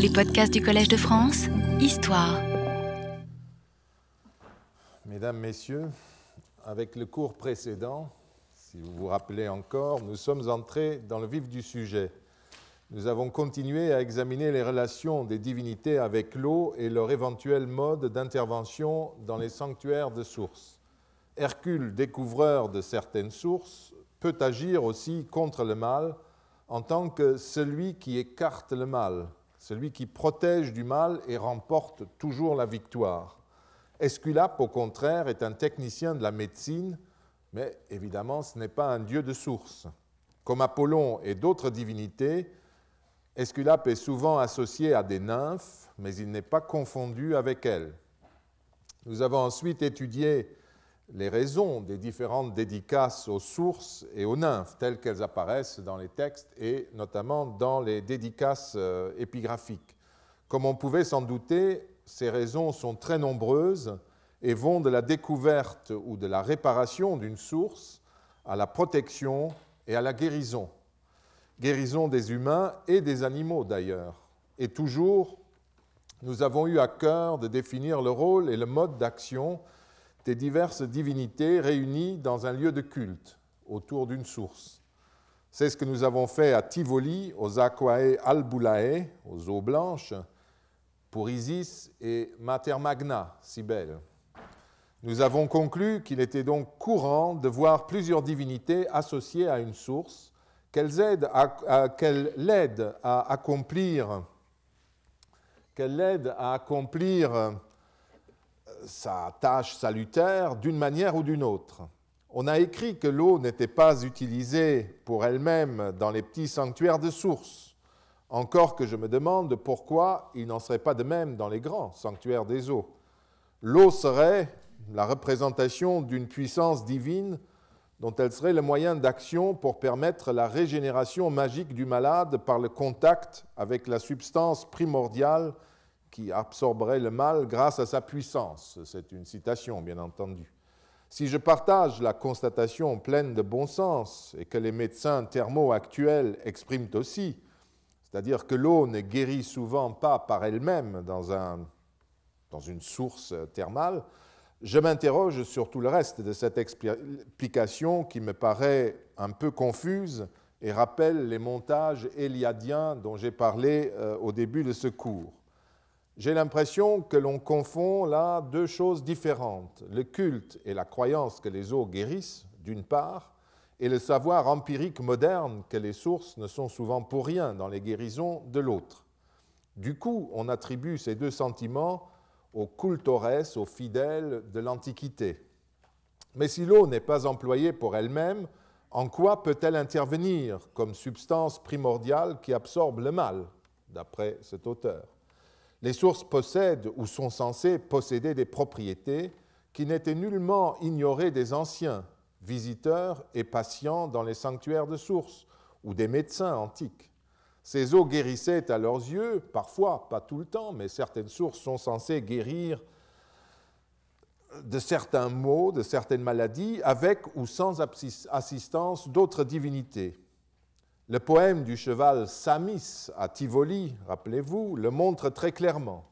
Les podcasts du Collège de France, Histoire. Mesdames, Messieurs, avec le cours précédent, si vous vous rappelez encore, nous sommes entrés dans le vif du sujet. Nous avons continué à examiner les relations des divinités avec l'eau et leur éventuel mode d'intervention dans les sanctuaires de sources. Hercule, découvreur de certaines sources, peut agir aussi contre le mal en tant que celui qui écarte le mal, celui qui protège du mal et remporte toujours la victoire. Esculape, au contraire, est un technicien de la médecine, mais évidemment ce n'est pas un dieu de source. Comme Apollon et d'autres divinités, Esculape est souvent associé à des nymphes, mais il n'est pas confondu avec elles. Nous avons ensuite étudié les raisons des différentes dédicaces aux sources et aux nymphes telles qu'elles apparaissent dans les textes et notamment dans les dédicaces euh, épigraphiques. Comme on pouvait s'en douter, ces raisons sont très nombreuses et vont de la découverte ou de la réparation d'une source à la protection et à la guérison. Guérison des humains et des animaux d'ailleurs. Et toujours, nous avons eu à cœur de définir le rôle et le mode d'action des diverses divinités réunies dans un lieu de culte autour d'une source. C'est ce que nous avons fait à Tivoli, aux Aquae Albulae, aux eaux blanches, pour Isis et Mater Magna, Cybèle. Nous avons conclu qu'il était donc courant de voir plusieurs divinités associées à une source, qu'elles aident à, à accomplir, qu'elles l'aident à accomplir sa tâche salutaire d'une manière ou d'une autre. On a écrit que l'eau n'était pas utilisée pour elle-même dans les petits sanctuaires de sources, encore que je me demande pourquoi il n'en serait pas de même dans les grands sanctuaires des eaux. L'eau serait la représentation d'une puissance divine dont elle serait le moyen d'action pour permettre la régénération magique du malade par le contact avec la substance primordiale qui absorberait le mal grâce à sa puissance. C'est une citation, bien entendu. Si je partage la constatation pleine de bon sens et que les médecins thermaux actuels expriment aussi, c'est-à-dire que l'eau ne guérit souvent pas par elle-même dans, un, dans une source thermale, je m'interroge sur tout le reste de cette explication qui me paraît un peu confuse et rappelle les montages éliadiens dont j'ai parlé euh, au début de ce cours j'ai l'impression que l'on confond là deux choses différentes, le culte et la croyance que les eaux guérissent, d'une part, et le savoir empirique moderne que les sources ne sont souvent pour rien dans les guérisons, de l'autre. Du coup, on attribue ces deux sentiments aux cultores, aux fidèles de l'Antiquité. Mais si l'eau n'est pas employée pour elle-même, en quoi peut-elle intervenir comme substance primordiale qui absorbe le mal, d'après cet auteur? Les sources possèdent ou sont censées posséder des propriétés qui n'étaient nullement ignorées des anciens, visiteurs et patients dans les sanctuaires de sources ou des médecins antiques. Ces eaux guérissaient à leurs yeux, parfois, pas tout le temps, mais certaines sources sont censées guérir de certains maux, de certaines maladies, avec ou sans assistance d'autres divinités. Le poème du cheval Samis à Tivoli, rappelez-vous, le montre très clairement.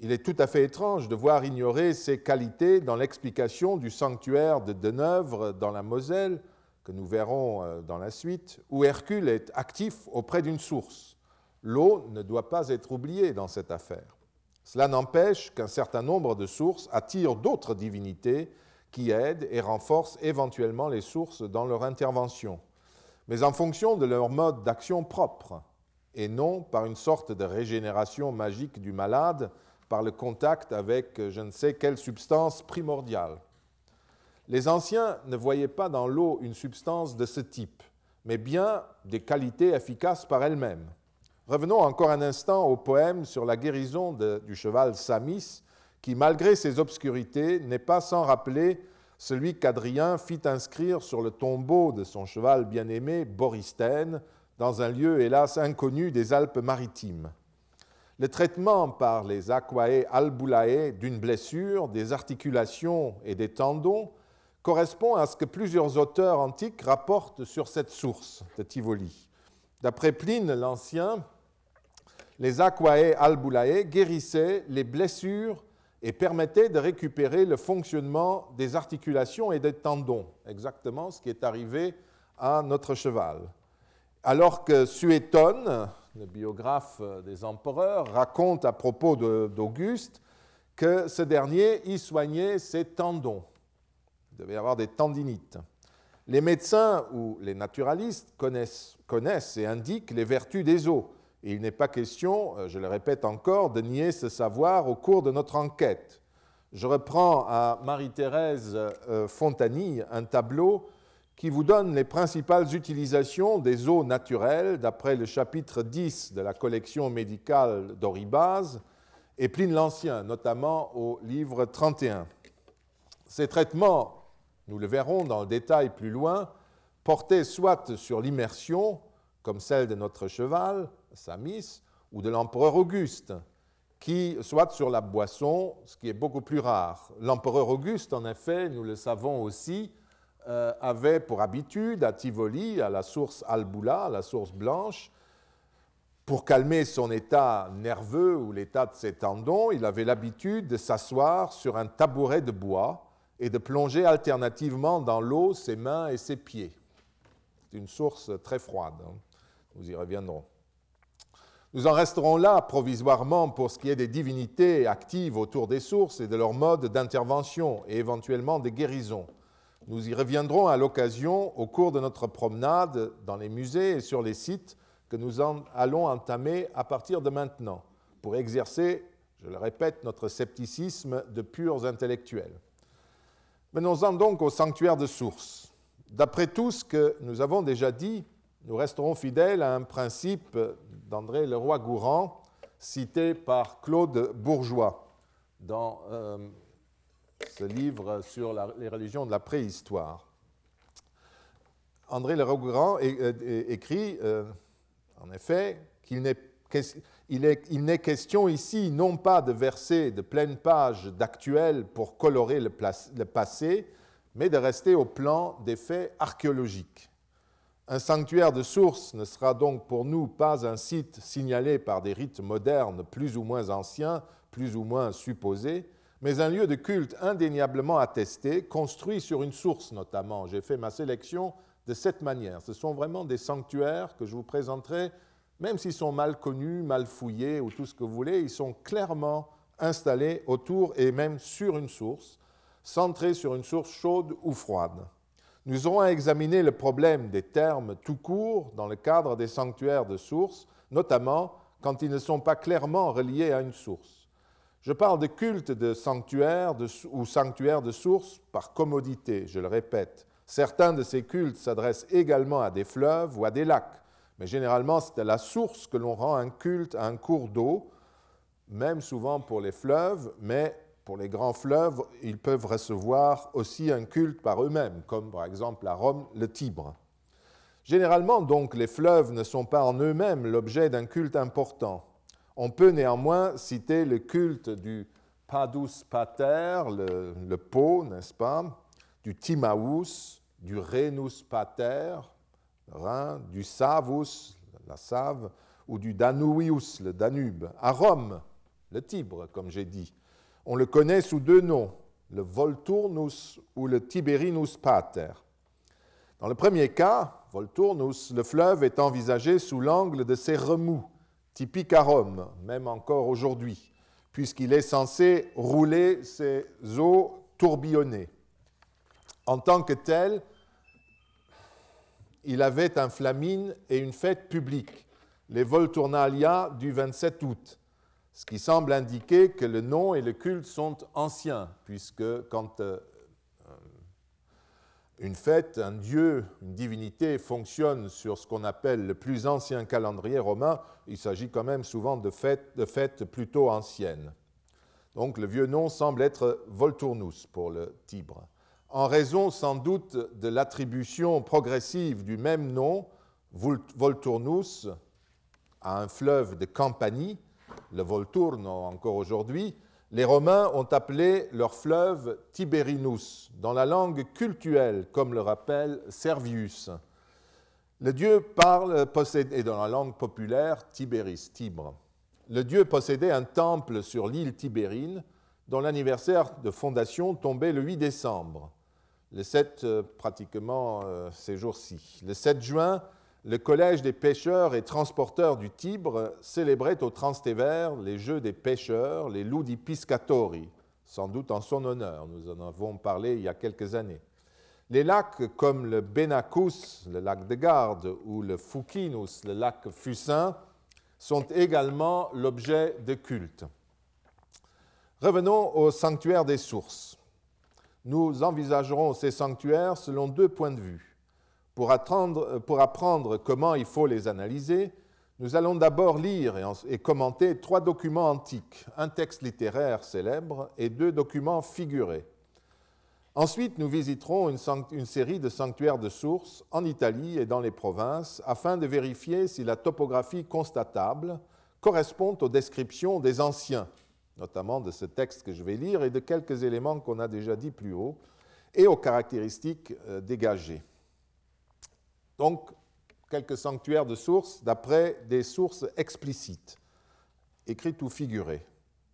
Il est tout à fait étrange de voir ignorer ces qualités dans l'explication du sanctuaire de Deneuvre dans la Moselle, que nous verrons euh, dans la suite, où Hercule est actif auprès d'une source. L'eau ne doit pas être oubliée dans cette affaire. Cela n'empêche qu'un certain nombre de sources attirent d'autres divinités qui aident et renforcent éventuellement les sources dans leur intervention mais en fonction de leur mode d'action propre, et non par une sorte de régénération magique du malade par le contact avec je ne sais quelle substance primordiale. Les anciens ne voyaient pas dans l'eau une substance de ce type, mais bien des qualités efficaces par elles-mêmes. Revenons encore un instant au poème sur la guérison du cheval Samis, qui, malgré ses obscurités, n'est pas sans rappeler celui qu'Adrien fit inscrire sur le tombeau de son cheval bien-aimé, Boristène, dans un lieu hélas inconnu des Alpes-Maritimes. Le traitement par les aquae albulae d'une blessure, des articulations et des tendons correspond à ce que plusieurs auteurs antiques rapportent sur cette source de Tivoli. D'après Pline l'Ancien, les aquae albulae guérissaient les blessures et permettaient de récupérer le fonctionnement des articulations et des tendons, exactement ce qui est arrivé à notre cheval. Alors que Suétone, le biographe des empereurs, raconte à propos d'Auguste que ce dernier y soignait ses tendons. Il devait y avoir des tendinites. Les médecins ou les naturalistes connaissent, connaissent et indiquent les vertus des os. Et il n'est pas question, euh, je le répète encore, de nier ce savoir au cours de notre enquête. Je reprends à Marie-Thérèse euh, Fontanille un tableau qui vous donne les principales utilisations des eaux naturelles d'après le chapitre 10 de la collection médicale d'Oribase et Pline l'Ancien, notamment au livre 31. Ces traitements, nous le verrons dans le détail plus loin, portaient soit sur l'immersion, comme celle de notre cheval, Samis, ou de l'empereur Auguste, qui soit sur la boisson, ce qui est beaucoup plus rare. L'empereur Auguste, en effet, nous le savons aussi, euh, avait pour habitude à Tivoli, à la source Albula, la source blanche, pour calmer son état nerveux ou l'état de ses tendons, il avait l'habitude de s'asseoir sur un tabouret de bois et de plonger alternativement dans l'eau ses mains et ses pieds. C'est une source très froide. Hein. Nous y reviendrons. Nous en resterons là provisoirement pour ce qui est des divinités actives autour des sources et de leur mode d'intervention et éventuellement des guérisons. Nous y reviendrons à l'occasion au cours de notre promenade dans les musées et sur les sites que nous allons entamer à partir de maintenant pour exercer, je le répète, notre scepticisme de purs intellectuels. Venons-en donc au sanctuaire de source. D'après tout ce que nous avons déjà dit, nous resterons fidèles à un principe d'André Leroy-Gourand, cité par Claude Bourgeois dans euh, ce livre sur les religions de la préhistoire. André Leroy-Gourand écrit, euh, en effet, qu'il n'est question ici non pas de verser de pleines pages d'actuels pour colorer le passé, mais de rester au plan des faits archéologiques. Un sanctuaire de source ne sera donc pour nous pas un site signalé par des rites modernes plus ou moins anciens, plus ou moins supposés, mais un lieu de culte indéniablement attesté, construit sur une source notamment. J'ai fait ma sélection de cette manière. Ce sont vraiment des sanctuaires que je vous présenterai, même s'ils sont mal connus, mal fouillés ou tout ce que vous voulez, ils sont clairement installés autour et même sur une source, centrés sur une source chaude ou froide. Nous aurons à examiner le problème des termes tout court dans le cadre des sanctuaires de source, notamment quand ils ne sont pas clairement reliés à une source. Je parle de culte de sanctuaire ou sanctuaire de source par commodité, je le répète. Certains de ces cultes s'adressent également à des fleuves ou à des lacs, mais généralement c'est à la source que l'on rend un culte à un cours d'eau, même souvent pour les fleuves, mais pour les grands fleuves, ils peuvent recevoir aussi un culte par eux-mêmes, comme par exemple à Rome le Tibre. Généralement, donc, les fleuves ne sont pas en eux-mêmes l'objet d'un culte important. On peut néanmoins citer le culte du Padus Pater, le, pot, n'est-ce pas, du Timaus, du Renus Pater, Rhin, du Savus, la Save, ou du Danuvius, le Danube. À Rome, le Tibre, comme j'ai dit. On le connaît sous deux noms, le Volturnus ou le Tiberinus Pater. Dans le premier cas, Volturnus, le fleuve est envisagé sous l'angle de ses remous, typiques à Rome, même encore aujourd'hui, puisqu'il est censé rouler ses eaux tourbillonnées. En tant que tel, il avait un flamine et une fête publique, les Volturnalia du 27 août, ce qui semble indiquer que le nom et le culte sont anciens, puisque quand euh, euh, une fête, un dieu, une divinité fonctionne sur ce qu'on appelle le plus ancien calendrier romain, il s'agit quand même souvent de fêtes, de fêtes plutôt anciennes. Donc le vieux nom semble être Volturnus pour le Tibre, en raison sans doute de l'attribution progressive du même nom, Volturnus, à un fleuve de Campanie, le Volturno encore aujourd'hui, les Romains ont appelé leur fleuve Tiberinus, dans la langue cultuelle, comme le rappelle Servius. Le dieu parle, possède, et dans la langue populaire, Tiberis, Tibre. le dieu possédait un temple sur l'île Tibérine dont l'anniversaire de fondation tombait le 8 décembre, le 7 euh, pratiquement euh, ces jours-ci. Le 7 juin, le Collège des pêcheurs et transporteurs du Tibre célébrait au Transtévère les Jeux des pêcheurs, les Ludi Piscatori, sans doute en son honneur. Nous en avons parlé il y a quelques années. Les lacs comme le Benacus, le lac de Garde, ou le Fucinus, le lac Fusain, sont également l'objet de culte. Revenons au sanctuaire des sources. Nous envisagerons ces sanctuaires selon deux points de vue. Pour, apprendre comment il faut les analyser, nous allons d'abord lire et, commenter trois documents antiques, un texte littéraire célèbre et deux documents figurés. Ensuite, nous visiterons une, série de sanctuaires de sources en Italie et dans les provinces afin de vérifier si la topographie constatable correspond aux descriptions des anciens notamment de ce texte que je vais lire et de quelques éléments qu'on a déjà dit plus haut, et aux caractéristiques euh, dégagées. Donc, quelques sanctuaires de sources d'après des sources explicites, écrites ou figurées.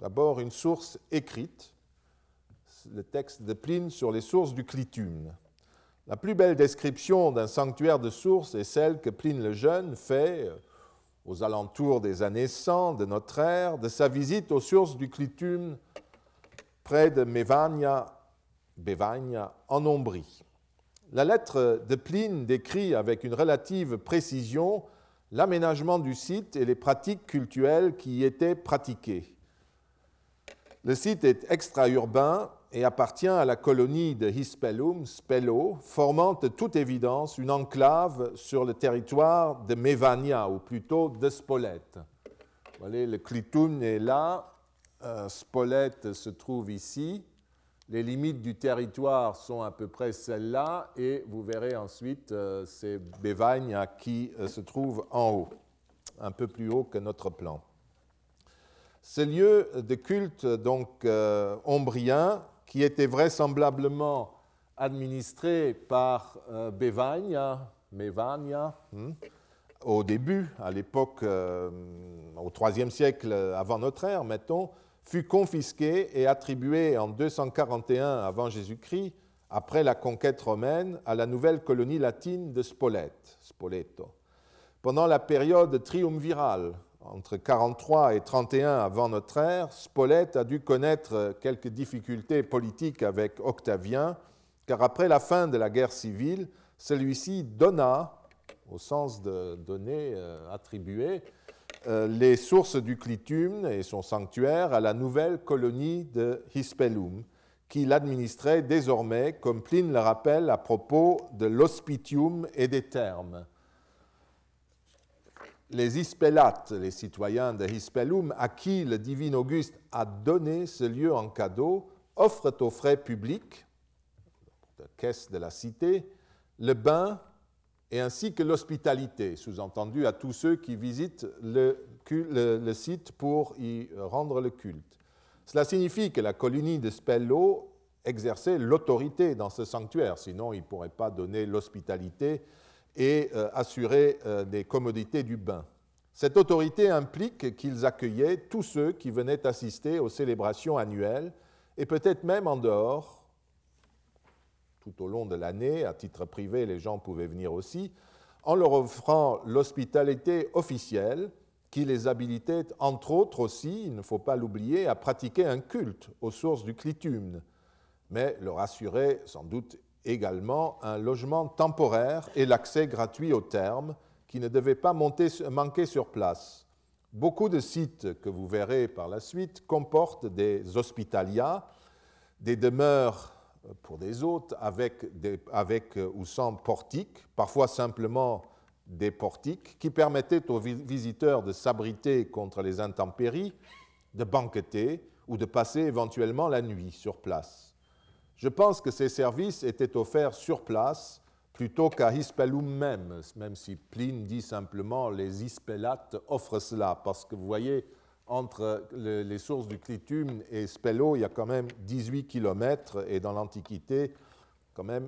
D'abord, une source écrite, le texte de Pline sur les sources du Clitum. La plus belle description d'un sanctuaire de sources est celle que Pline le Jeune fait euh, aux alentours des années 100 de notre ère, de sa visite aux sources du Clitum près de Bevagna, en Ombrie. La lettre de Pline décrit avec une relative précision l'aménagement du site et les pratiques cultuelles qui y étaient pratiquées. Le site est extra-urbain et appartient à la colonie de Hispellum, Spello, formant de toute évidence une enclave sur le territoire de Mevania, ou plutôt de Spolète. Vous voyez, le Clitum est là, euh, Spolète se trouve ici, les limites du territoire sont à peu près celles-là, et vous verrez ensuite, euh, Bevagna qui euh, se trouve en haut, un peu plus haut que notre plan. Ce lieu de culte donc euh, ombrien qui était vraisemblablement administré par euh, Bevagna, hmm, au début, à l'époque, au IIIe siècle avant notre ère, mettons, fut confisqué et attribué en 241 avant Jésus-Christ, après la conquête romaine, à la nouvelle colonie latine de Spolète, Spoleto. Pendant la période triumvirale, entre 43 et 31 avant notre ère, Spolète a dû connaître quelques difficultés politiques avec Octavien, car après la fin de la guerre civile, celui-ci donna, au sens de donner, euh, attribuer, les sources du Clitum et son sanctuaire à la nouvelle colonie de Hispellum, qui l'administrait désormais, comme Pline le rappelle à propos de l'hospitium et des termes. Les Hispellates, les citoyens de Hispellum, à qui le divin Auguste a donné ce lieu en cadeau, offrent aux frais publics, de caisse de la cité, le bain et ainsi que l'hospitalité, sous-entendu à tous ceux qui visitent le, site pour y rendre le culte. Cela signifie que la colonie de Spello exerçait l'autorité dans ce sanctuaire, sinon il ne pourrait pas donner l'hospitalité et euh, assurer euh, des commodités du bain. Cette autorité implique qu'ils accueillaient tous ceux qui venaient assister aux célébrations annuelles et peut-être même en dehors, tout au long de l'année, à titre privé, les gens pouvaient venir aussi, en leur offrant l'hospitalité officielle qui les habilitait, entre autres aussi, il ne faut pas l'oublier, à pratiquer un culte aux sources du clitum, mais leur assurait sans doute également un logement temporaire et l'accès gratuit aux termes qui ne devait pas manquer sur place. Beaucoup de sites que vous verrez par la suite comportent des hospitalias, des demeures pour des hôtes avec, avec ou sans portiques, parfois simplement des portiques, qui permettaient aux visiteurs de s'abriter contre les intempéries, de banqueter ou de passer éventuellement la nuit sur place. Je pense que ces services étaient offerts sur place plutôt qu'à Hispellum même, même si Pline dit simplement les Hispellates offrent cela, parce que vous voyez, entre les sources du Clitum et Spello, il y a quand même 18 km, et dans l'Antiquité,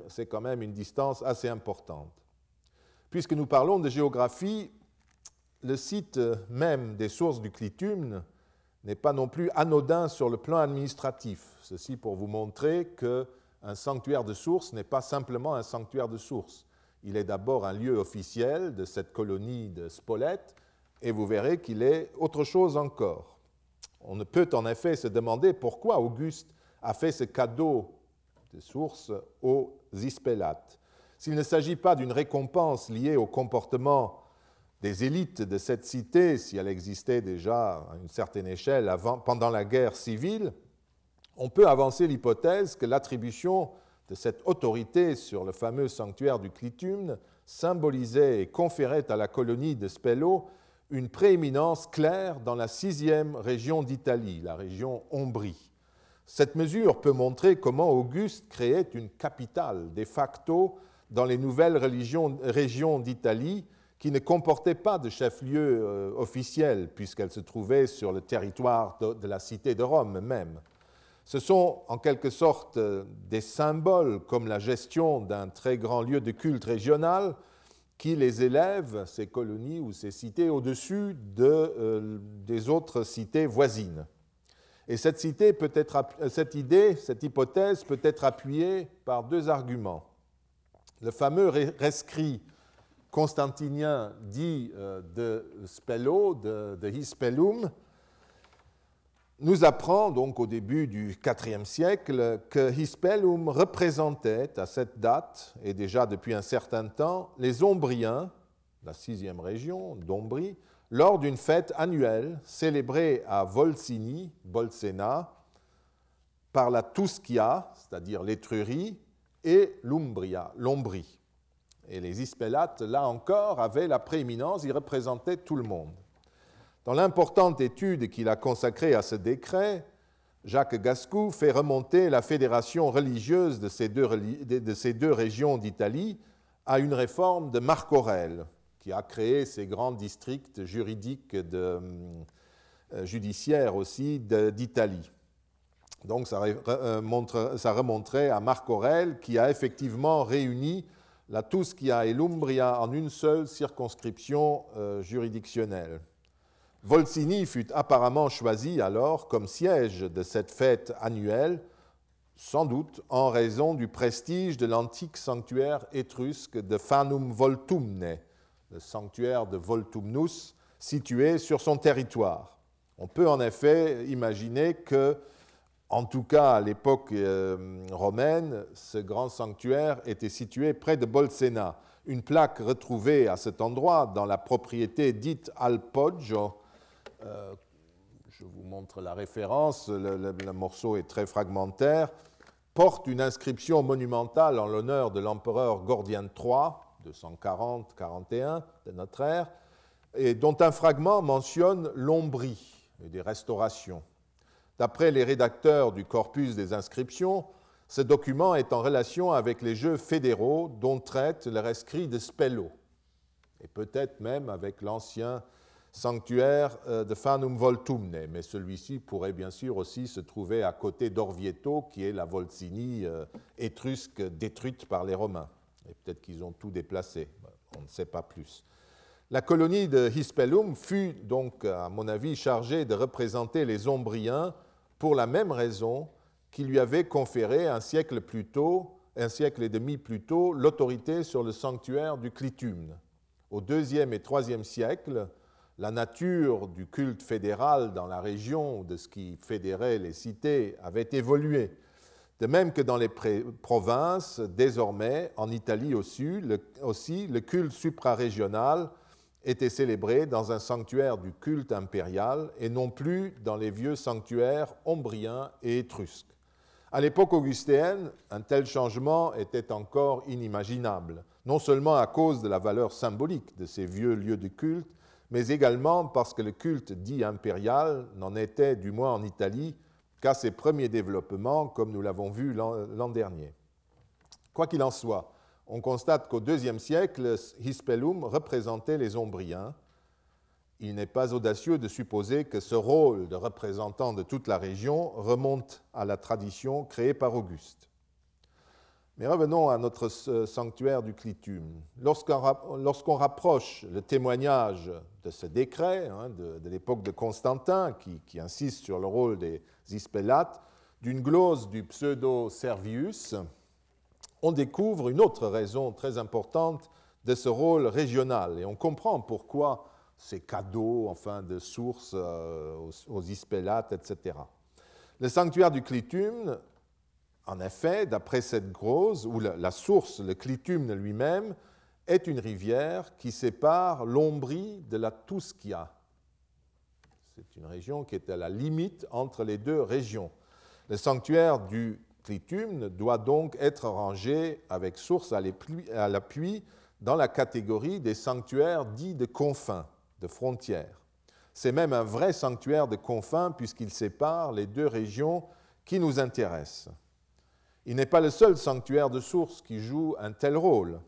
c'est quand même une distance assez importante. Puisque nous parlons de géographie, le site même des sources du clitumne n'est pas non plus anodin sur le plan administratif. Ceci pour vous montrer qu'un sanctuaire de source n'est pas simplement un sanctuaire de source. Il est d'abord un lieu officiel de cette colonie de Spolète, et vous verrez qu'il est autre chose encore. On ne peut en effet se demander pourquoi Auguste a fait ce cadeau de source aux Ispélates. S'il ne s'agit pas d'une récompense liée au comportement des élites de cette cité, si elle existait déjà à une certaine échelle avant, pendant la guerre civile, on peut avancer l'hypothèse que l'attribution de cette autorité sur le fameux sanctuaire du Clitumne symbolisait et conférait à la colonie de Spello une prééminence claire dans la sixième région d'Italie, la région Ombrie. Cette mesure peut montrer comment Auguste créait une capitale de facto dans les nouvelles régions d'Italie qui ne comportaient pas de chef-lieu euh, officiel puisqu'elle se trouvait sur le territoire de la cité de Rome même. Ce sont en quelque sorte euh, des symboles comme la gestion d'un très grand lieu de culte régional qui les élèvent, ces colonies ou ces cités, au-dessus de, euh, des autres cités voisines. Et être, cette idée, cette hypothèse peut être appuyée par deux arguments. Le fameux rescrit constantinien dit euh, de Spello, de, de Hispellum, nous apprend donc au début du IVe siècle que Hispellum représentait à cette date, et déjà depuis un certain temps, les Ombriens, la sixième région d'Ombrie, lors d'une fête annuelle célébrée à Volsini, Bolsena, par la Tuschia, c'est-à-dire l'Étrurie, et l'Umbria, l'Ombrie. Et les Ispellates, là encore, avaient la prééminence, ils représentaient tout le monde. Dans l'importante étude qu'il a consacrée à ce décret, Jacques Gascou fait remonter la fédération religieuse de ces deux, régions d'Italie à une réforme de Marc Aurèle, qui a créé ces grands districts juridiques euh, judiciaires aussi d'Italie. Donc ça, euh, remonterait à Marc Aurèle qui a effectivement réuni la Tuschia et l'Umbria en une seule circonscription euh, juridictionnelle. Volsini fut apparemment choisi alors comme siège de cette fête annuelle, sans doute en raison du prestige de l'antique sanctuaire étrusque de Fanum Voltumne, le sanctuaire de Voltumnus, situé sur son territoire. On peut en effet imaginer que, en tout cas à l'époque euh, romaine, ce grand sanctuaire était situé près de Bolsena. Une plaque retrouvée à cet endroit dans la propriété dite Al Poggio euh, je vous montre la référence, le, morceau est très fragmentaire, porte une inscription monumentale en l'honneur de l'empereur Gordien III, 240-41 de notre ère, et dont un fragment mentionne l'ombrie et des restaurations. D'après les rédacteurs du corpus des inscriptions, ce document est en relation avec les jeux fédéraux dont traite le rescrit de Spello, et peut-être même avec l'ancien sanctuaire euh, de Fanum Voltumne, mais celui-ci pourrait bien sûr aussi se trouver à côté d'Orvieto, qui est la Volsini euh, étrusque détruite par les Romains. Et peut-être qu'ils ont tout déplacé, on ne sait pas plus. La colonie de Hispellum fut donc, à mon avis, chargée de représenter les Ombriens pour la même raison qui lui avait conféré un siècle plus tôt, un siècle et demi plus tôt, l'autorité sur le sanctuaire du Clitumne. Au deuxième et troisième siècle, la nature du culte fédéral dans la région, de ce qui fédérait les cités, avait évolué. De même que dans les provinces, désormais, en Italie aussi, le, aussi, le culte suprarégional était célébré dans un sanctuaire du culte impérial et non plus dans les vieux sanctuaires ombriens et étrusques. À l'époque augustéenne, un tel changement était encore inimaginable, non seulement à cause de la valeur symbolique de ces vieux lieux de culte, mais également parce que le culte dit impérial n'en était, du moins en Italie, qu'à ses premiers développements, comme nous l'avons vu l'an dernier. Quoi qu'il en soit, on constate qu'au IIe siècle, Hispellum représentait les Ombriens. Il n'est pas audacieux de supposer que ce rôle de représentant de toute la région remonte à la tradition créée par Auguste. Mais revenons à notre sanctuaire du Clitum. Lorsqu'on rapproche le témoignage de ce décret hein, de, l'époque de Constantin, qui, insiste sur le rôle des ispellates, d'une glose du pseudo-Servius, on découvre une autre raison très importante de ce rôle régional. Et on comprend pourquoi ces cadeaux enfin, de sources euh, aux, aux ispellates, etc. Le sanctuaire du Clitum en effet, d'après cette grose, où la, source, le clitumne lui-même, est une rivière qui sépare l'Ombrie de la Tuschia. C'est une région qui est à la limite entre les deux régions. Le sanctuaire du clitumne doit donc être rangé avec source à l'appui dans la catégorie des sanctuaires dits de confins, de frontières. C'est même un vrai sanctuaire de confins puisqu'il sépare les deux régions qui nous intéressent. Il n'est pas le seul sanctuaire de source qui joue un tel rôle.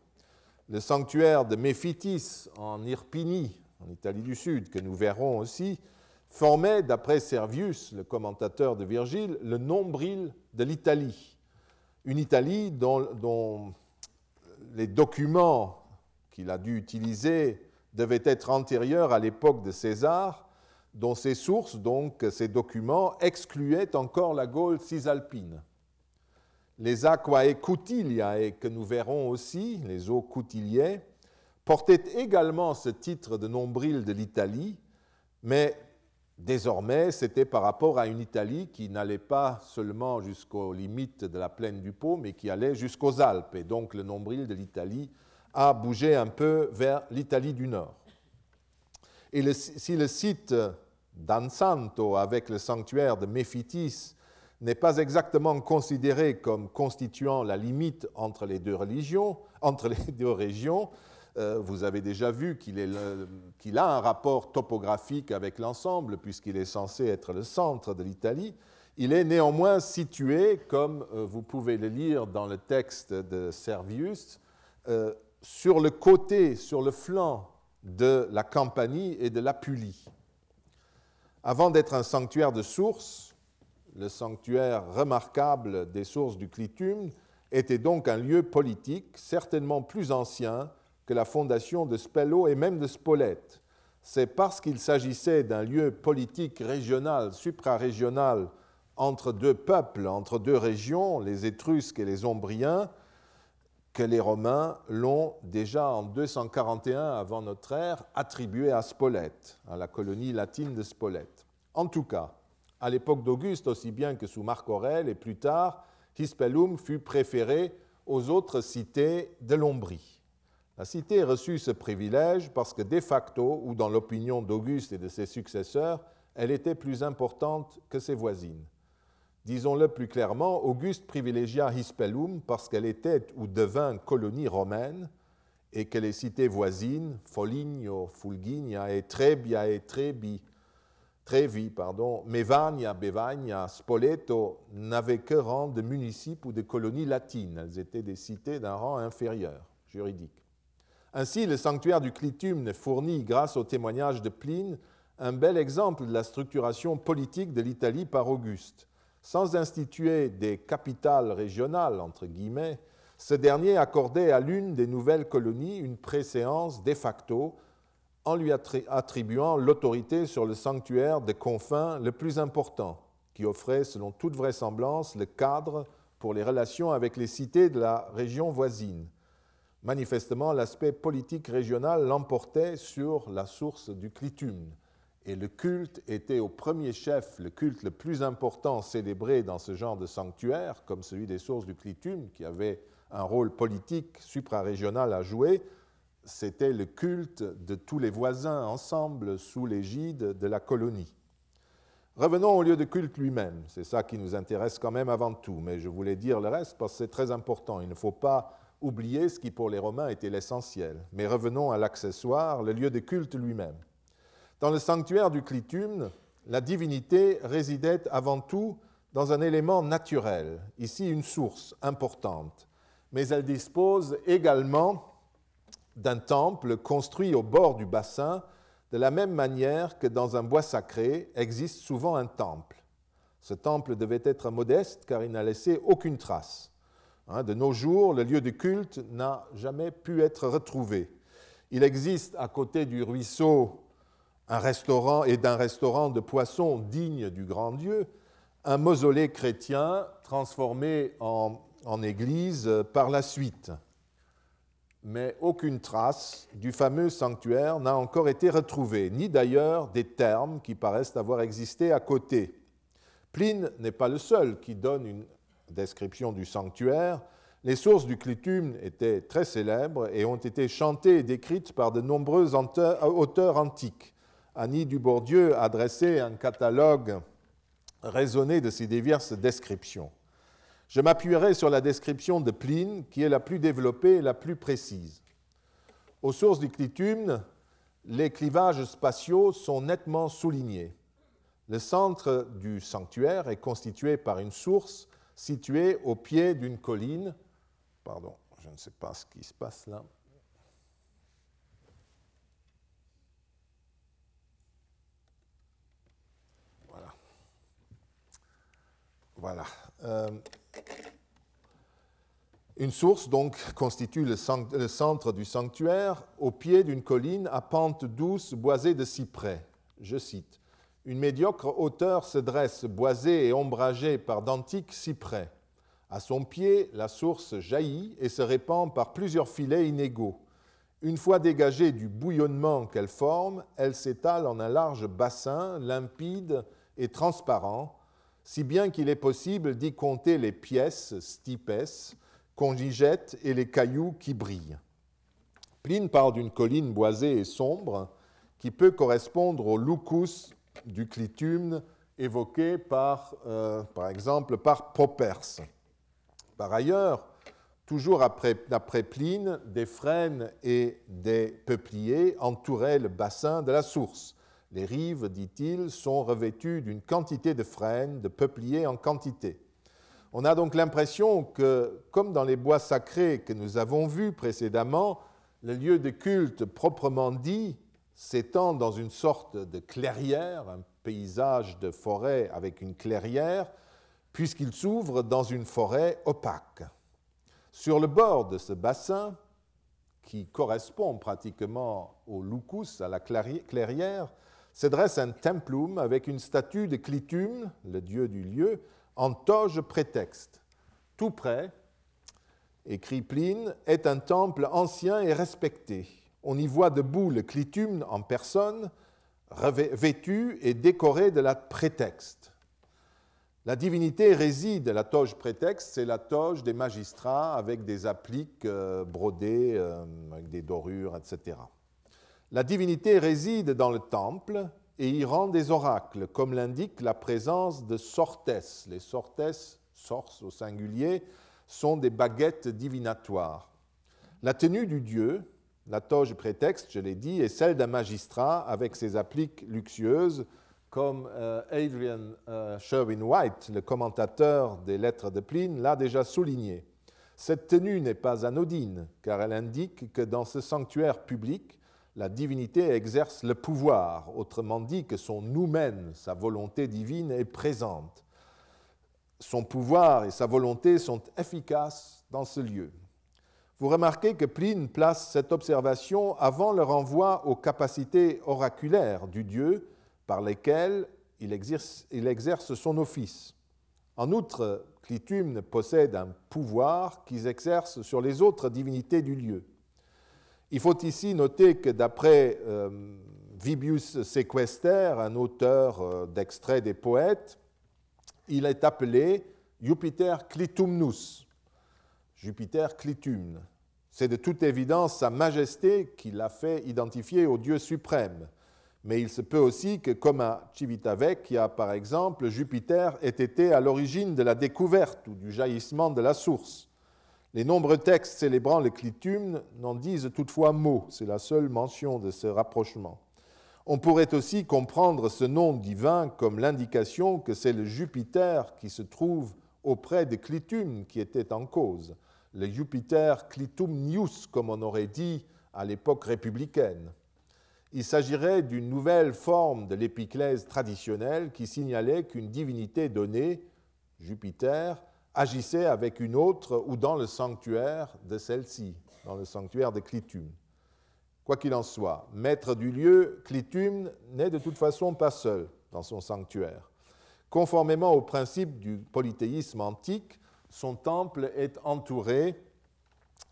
Le sanctuaire de Méphitis en Irpinie, en Italie du Sud, que nous verrons aussi, formait, d'après Servius, le commentateur de Virgile, le nombril de l'Italie. Une Italie dont, les documents qu'il a dû utiliser devaient être antérieurs à l'époque de César, dont ses sources, donc ces documents, excluaient encore la Gaule cisalpine les aquae cutiliae, que nous verrons aussi, les eaux coutiliae, portaient également ce titre de nombril de l'Italie, mais désormais c'était par rapport à une Italie qui n'allait pas seulement jusqu'aux limites de la plaine du Pô, mais qui allait jusqu'aux Alpes. Et donc le nombril de l'Italie a bougé un peu vers l'Italie du Nord. Et si le site d'Ansanto, avec le sanctuaire de Méphitis, n'est pas exactement considéré comme constituant la limite entre les deux religions, entre les deux régions. Euh, vous avez déjà vu qu'il a un rapport topographique avec l'ensemble, puisqu'il est censé être le centre de l'Italie. Il est néanmoins situé, comme euh, vous pouvez le lire dans le texte de Servius, euh, sur le côté, sur le flanc de la Campanie et de l'Apulie. Avant d'être un sanctuaire de sources, le sanctuaire remarquable des sources du Clitum, était donc un lieu politique certainement plus ancien que la fondation de Spello et même de Spolète. C'est parce qu'il s'agissait d'un lieu politique régional, suprarégional, entre deux peuples, entre deux régions, les Étrusques et les Ombriens, que les Romains l'ont déjà en 241 avant notre ère attribué à Spolète, à la colonie latine de Spolète. En tout cas, à l'époque d'Auguste aussi bien que sous Marc Aurèle et plus tard, Hispellum fut préféré aux autres cités de l'Ombrie. La cité reçut ce privilège parce que de facto, ou dans l'opinion d'Auguste et de ses successeurs, elle était plus importante que ses voisines. Disons-le plus clairement, Auguste privilégia Hispellum parce qu'elle était ou devint colonie romaine et que les cités voisines, Foligno, Fulginia et Trebia et Trebi, Trevi, pardon, Mevagna, Bevagna, Spoleto n'avaient que rang de municipes ou de colonies latines. Elles étaient des cités d'un rang inférieur, juridique. Ainsi, le sanctuaire du Clitum fournit, grâce au témoignage de Pline, un bel exemple de la structuration politique de l'Italie par Auguste. Sans instituer des capitales régionales, entre guillemets, ce dernier accordait à l'une des nouvelles colonies une préséance de facto en lui attribuant l'autorité sur le sanctuaire des confins le plus important, qui offrait, selon toute vraisemblance, le cadre pour les relations avec les cités de la région voisine. Manifestement, l'aspect politique régional l'emportait sur la source du clitum, et le culte était au premier chef le culte le plus important célébré dans ce genre de sanctuaire, comme celui des sources du clitum, qui avait un rôle politique suprarégional à jouer, c'était le culte de tous les voisins ensemble sous l'égide de la colonie. Revenons au lieu de culte lui-même, c'est ça qui nous intéresse quand même avant tout, mais je voulais dire le reste parce que c'est très important. Il ne faut pas oublier ce qui pour les Romains était l'essentiel. Mais revenons à l'accessoire, le lieu de culte lui-même. Dans le sanctuaire du Clitum, la divinité résidait avant tout dans un élément naturel, ici une source importante, mais elle dispose également d'un temple construit au bord du bassin, de la même manière que dans un bois sacré existe souvent un temple. Ce temple devait être modeste car il n'a laissé aucune trace. Hein, de nos jours, le lieu de culte n'a jamais pu être retrouvé. Il existe à côté du ruisseau un restaurant et d'un restaurant de poissons digne du grand Dieu, un mausolée chrétien transformé en, en église par la suite. Mais aucune trace du fameux sanctuaire n'a encore été retrouvée, ni d'ailleurs des termes qui paraissent avoir existé à côté. Pline n'est pas le seul qui donne une description du sanctuaire, les sources du clitum étaient très célèbres et ont été chantées et décrites par de nombreux auteurs antiques. Annie Dubourdieu a dressé un catalogue raisonné de ces diverses descriptions. Je m'appuierai sur la description de Pline, qui est la plus développée et la plus précise. Aux sources du clitum, les clivages spatiaux sont nettement soulignés. Le centre du sanctuaire est constitué par une source située au pied d'une colline. Pardon, je ne sais pas ce qui se passe là. Voilà. Voilà. Euh, une source donc constitue le, centre du sanctuaire au pied d'une colline à pente douce boisée de cyprès. Je cite une médiocre hauteur se dresse, boisée et ombragée par d'antiques cyprès. À son pied, la source jaillit et se répand par plusieurs filets inégaux. Une fois dégagée du bouillonnement qu'elle forme, elle s'étale en un large bassin, limpide et transparent, si bien qu'il est possible d'y compter les pièces, stipes, qu'on y jette et les cailloux qui brillent. Pline parle d'une colline boisée et sombre qui peut correspondre au lucus du clitum évoqué par, euh, par exemple par Properce. Par ailleurs, toujours après, après Pline, des frênes et des peupliers entouraient le bassin de la source. Les rives, dit-il, sont revêtues d'une quantité de frênes, de peupliers en quantité. On a donc l'impression que, comme dans les bois sacrés que nous avons vus précédemment, le lieu de culte proprement dit s'étend dans une sorte de clairière, un paysage de forêt avec une clairière, puisqu'il s'ouvre dans une forêt opaque. Sur le bord de ce bassin, qui correspond pratiquement au lucus, à la clairière, se dresse un templum avec une statue de Clitum, le dieu du lieu, en toge prétexte. Tout près, écrit Pline, est un temple ancien et respecté on y voit debout le clitum en personne, vêtu et décoré de la prétexte. La divinité réside, la toge prétexte, c'est la toge des magistrats avec des appliques euh, brodées, euh, avec des dorures, etc. La divinité réside dans le temple et y rend des oracles, comme l'indique la présence de sortes. Les sortes, sources au singulier, sont des baguettes divinatoires. La tenue du dieu, la toge prétexte, je l'ai dit, est celle d'un magistrat avec ses appliques luxueuses, comme euh, Adrian euh, Sherwin-White, le commentateur des lettres de Pline, l'a déjà souligné. Cette tenue n'est pas anodine, car elle indique que dans ce sanctuaire public, la divinité exerce le pouvoir, autrement dit que son noumène, sa volonté divine, est présente. Son pouvoir et sa volonté sont efficaces dans ce lieu. Vous remarquez que Pline place cette observation avant le renvoi aux capacités oraculaires du Dieu par lesquelles il exerce, son office. En outre, Clitum possède un pouvoir qu'il exerce sur les autres divinités du lieu. Il faut ici noter que d'après euh, Vibius Sequester, un auteur euh, d'extrait des poètes, il est appelé Jupiter Clitumnus, Jupiter Clitum. C'est de toute évidence sa majesté qui l'a fait identifier au Dieu suprême. Mais il se peut aussi que, comme à Civitavecchia par exemple, Jupiter ait été à l'origine de la découverte ou du jaillissement de la source. Les nombreux textes célébrant le clitum n'en disent toutefois mot, c'est la seule mention de ce rapprochement. On pourrait aussi comprendre ce nom divin comme l'indication que c'est le Jupiter qui se trouve auprès de Clitum qui était en cause le Jupiter Clitumnius, comme on aurait dit à l'époque républicaine. Il s'agirait d'une nouvelle forme de l'épiclèse traditionnelle qui signalait qu'une divinité donnée, Jupiter, agissait avec une autre ou dans le sanctuaire de celle-ci, dans le sanctuaire de Clitum. Quoi qu'il en soit, maître du lieu, Clitum n'est de toute façon pas seul dans son sanctuaire. Conformément au principe du polythéisme antique, son temple est entouré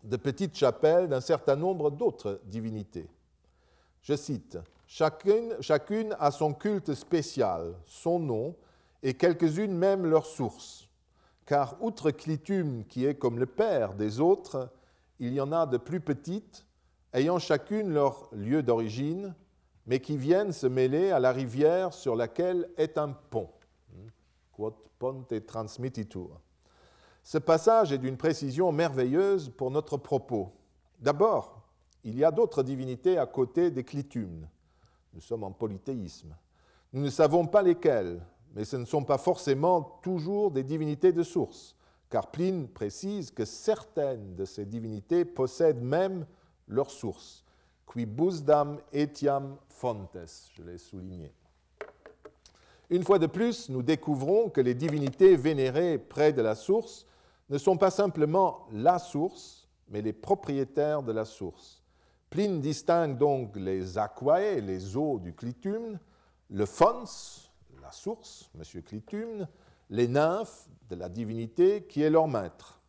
de petites chapelles d'un certain nombre d'autres divinités. Je cite, chacune a son culte spécial, son nom, et quelques-unes même leur source. Car outre Clitum, qui est comme le père des autres, il y en a de plus petites, ayant chacune leur lieu d'origine, mais qui viennent se mêler à la rivière sur laquelle est un pont. Quod ponte transmittitur. Ce passage est d'une précision merveilleuse pour notre propos. D'abord, il y a d'autres divinités à côté des clitumes. Nous sommes en polythéisme. Nous ne savons pas lesquelles, mais ce ne sont pas forcément toujours des divinités de source, car Pline précise que certaines de ces divinités possèdent même leur source. Qui busdam etiam fontes, je l'ai souligné. Une fois de plus, nous découvrons que les divinités vénérées près de la source ne sont pas simplement la source, mais les propriétaires de la source. Pline distingue donc les aquae, les eaux du clitum, le fons, source, monsieur clitum, les nymphes de la divinité qui est leur maître.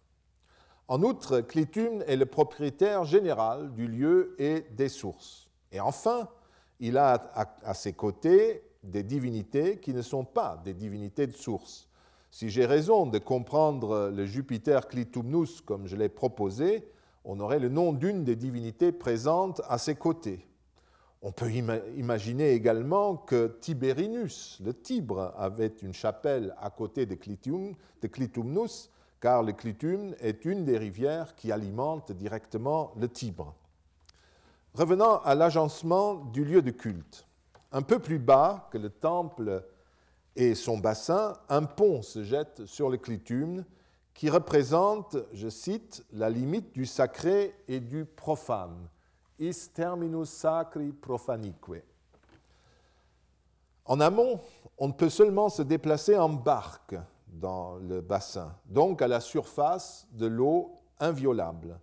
En outre, Clitum est le propriétaire général du lieu et des sources. Et enfin, il a à ses côtés des divinités qui ne sont pas des divinités de source. Si j'ai raison de comprendre le Jupiter Clitumnus comme je l'ai proposé, on aurait le nom d'une des divinités présentes à ses côtés. On peut imaginer également que Tiberinus, le Tibre, avait une chapelle à côté de, Clitum, de Clitumnus, car le Clitum est une des rivières qui alimente directement le Tibre. Revenant à l'agencement du lieu de culte. Un peu plus bas que le temple et son bassin, un pont se jette sur le clitum qui représente, je cite, la limite du sacré et du profane. Is terminus sacri profanique. En amont, on ne peut seulement se déplacer en barque dans le bassin, donc à la surface de l'eau inviolable.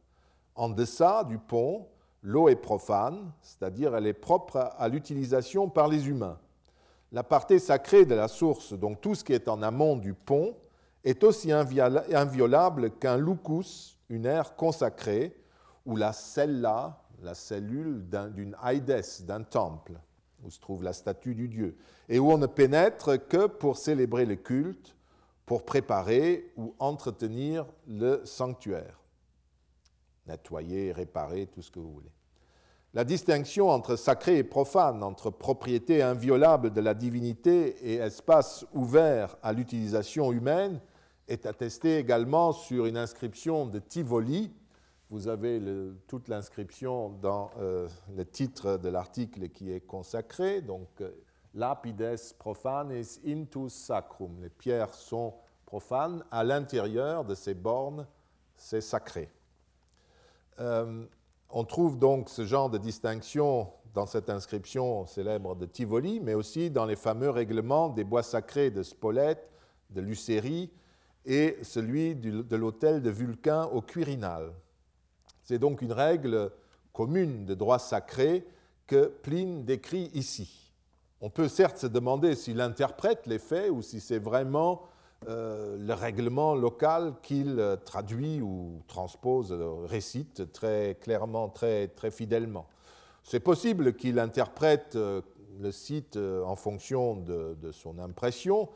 En deçà du pont, l'eau est profane, c'est-à-dire elle est propre à l'utilisation par les humains. La partie sacrée de la source, donc tout ce qui est en amont du pont, est aussi inviolable qu'un lucus, une aire consacrée, ou la cella, la cellule d'une aides, d'un temple, où se trouve la statue du dieu, et où on ne pénètre que pour célébrer le culte, pour préparer ou entretenir le sanctuaire. Nettoyer, réparer, tout ce que vous voulez. La distinction entre sacré et profane, entre propriété inviolable de la divinité et espace ouvert à l'utilisation humaine, est attestée également sur une inscription de Tivoli. Vous avez toute l'inscription dans euh, le titre de l'article qui est consacré, donc euh, Lapides profanes intus sacrum. Les pierres sont profanes, à l'intérieur de ces bornes, c'est sacré. Euh, on trouve donc ce genre de distinction dans cette inscription célèbre de Tivoli, mais aussi dans les fameux règlements des bois sacrés de Spolète, de Lucérie et celui de l'hôtel de Vulcain au Quirinal. C'est donc une règle commune de droit sacré que Pline décrit ici. On peut certes se demander s'il interprète les faits ou si c'est vraiment euh, le règlement local qu'il euh, traduit ou transpose, euh, récite très clairement, très, très fidèlement. C'est possible qu'il interprète le site en fonction de, de, son impression,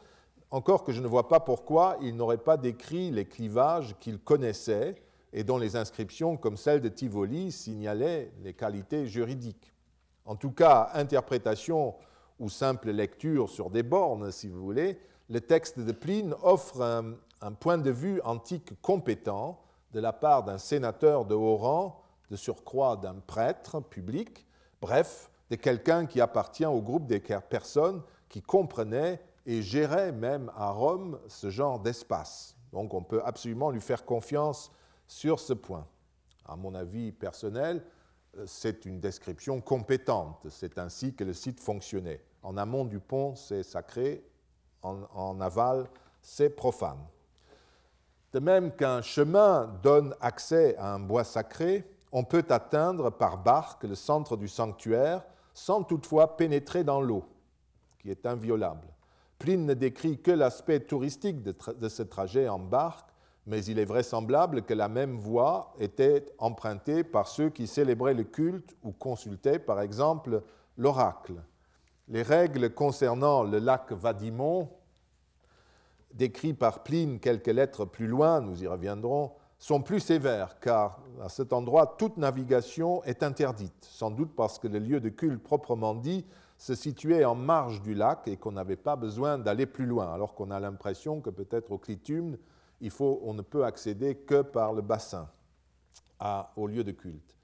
encore que je ne vois pas pourquoi il n'aurait pas décrit les clivages qu'il connaissait et dont les inscriptions, comme celle de Tivoli, signalaient les qualités juridiques. En tout cas, interprétation ou simple lecture sur des bornes, si vous voulez, le texte de Pline offre un, point de vue antique compétent de la part d'un sénateur de haut rang, de surcroît d'un prêtre public, bref, de quelqu'un qui appartient au groupe des personnes qui comprenaient et géraient même à Rome ce genre d'espace. Donc on peut absolument lui faire confiance sur ce point. À mon avis personnel, c'est une description compétente. C'est ainsi que le site fonctionnait. En amont du pont, c'est sacré en, aval, c'est profane. De même qu'un chemin donne accès à un bois sacré, on peut atteindre par barque le centre du sanctuaire sans toutefois pénétrer dans l'eau, qui est inviolable. Pline ne décrit que l'aspect touristique de, ce trajet en barque, mais il est vraisemblable que la même voie était empruntée par ceux qui célébraient le culte ou consultaient, par exemple, l'oracle. Les règles concernant le lac Vadimon, décrit par Pline quelques lettres plus loin, nous y reviendrons, sont plus sévères, car à cet endroit, toute navigation est interdite, sans doute parce que le lieu de culte proprement dit se situait en marge du lac et qu'on n'avait pas besoin d'aller plus loin, alors qu'on a l'impression que peut-être au Clitumne, il faut, on ne peut accéder que par le bassin au lieu de culte.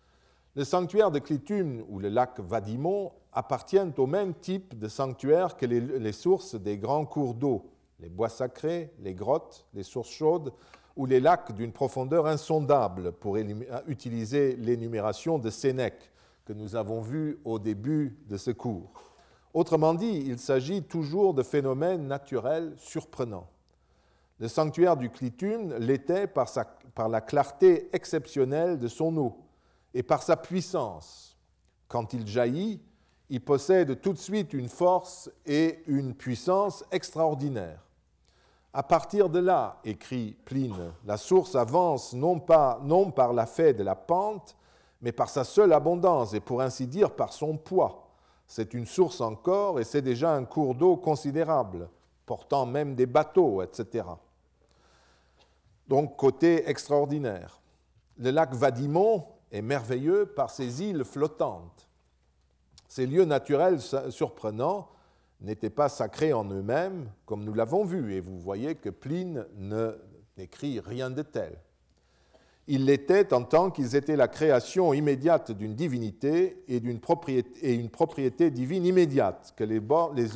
Le sanctuaire de Clitumne ou le lac Vadimon appartiennent au même type de sanctuaire que les sources des grands cours d'eau, les bois sacrés, les grottes, les sources chaudes ou les lacs d'une profondeur insondable, pour utiliser l'énumération de Sénèque que nous avons vue au début de ce cours. Autrement dit, il s'agit toujours de phénomènes naturels surprenants. Le sanctuaire du Clitumne l'était par, la clarté exceptionnelle de son eau et par sa puissance. Quand il jaillit, il possède tout de suite une force et une puissance extraordinaires. À partir de là, écrit Pline, la source avance non, pas, non par la fait de la pente, mais par sa seule abondance et pour ainsi dire par son poids. C'est une source encore et c'est déjà un cours d'eau considérable, portant même des bateaux, etc. Donc côté extraordinaire. Le lac Vadimon est merveilleux par ses îles flottantes. Ces lieux naturels surprenants n'étaient pas sacrés en eux-mêmes, comme nous l'avons vu, et vous voyez que Pline ne n'écrit rien de tel. Ils l'étaient en tant qu'ils étaient la création immédiate d'une divinité et, d'une propriété, une propriété divine immédiate, que les,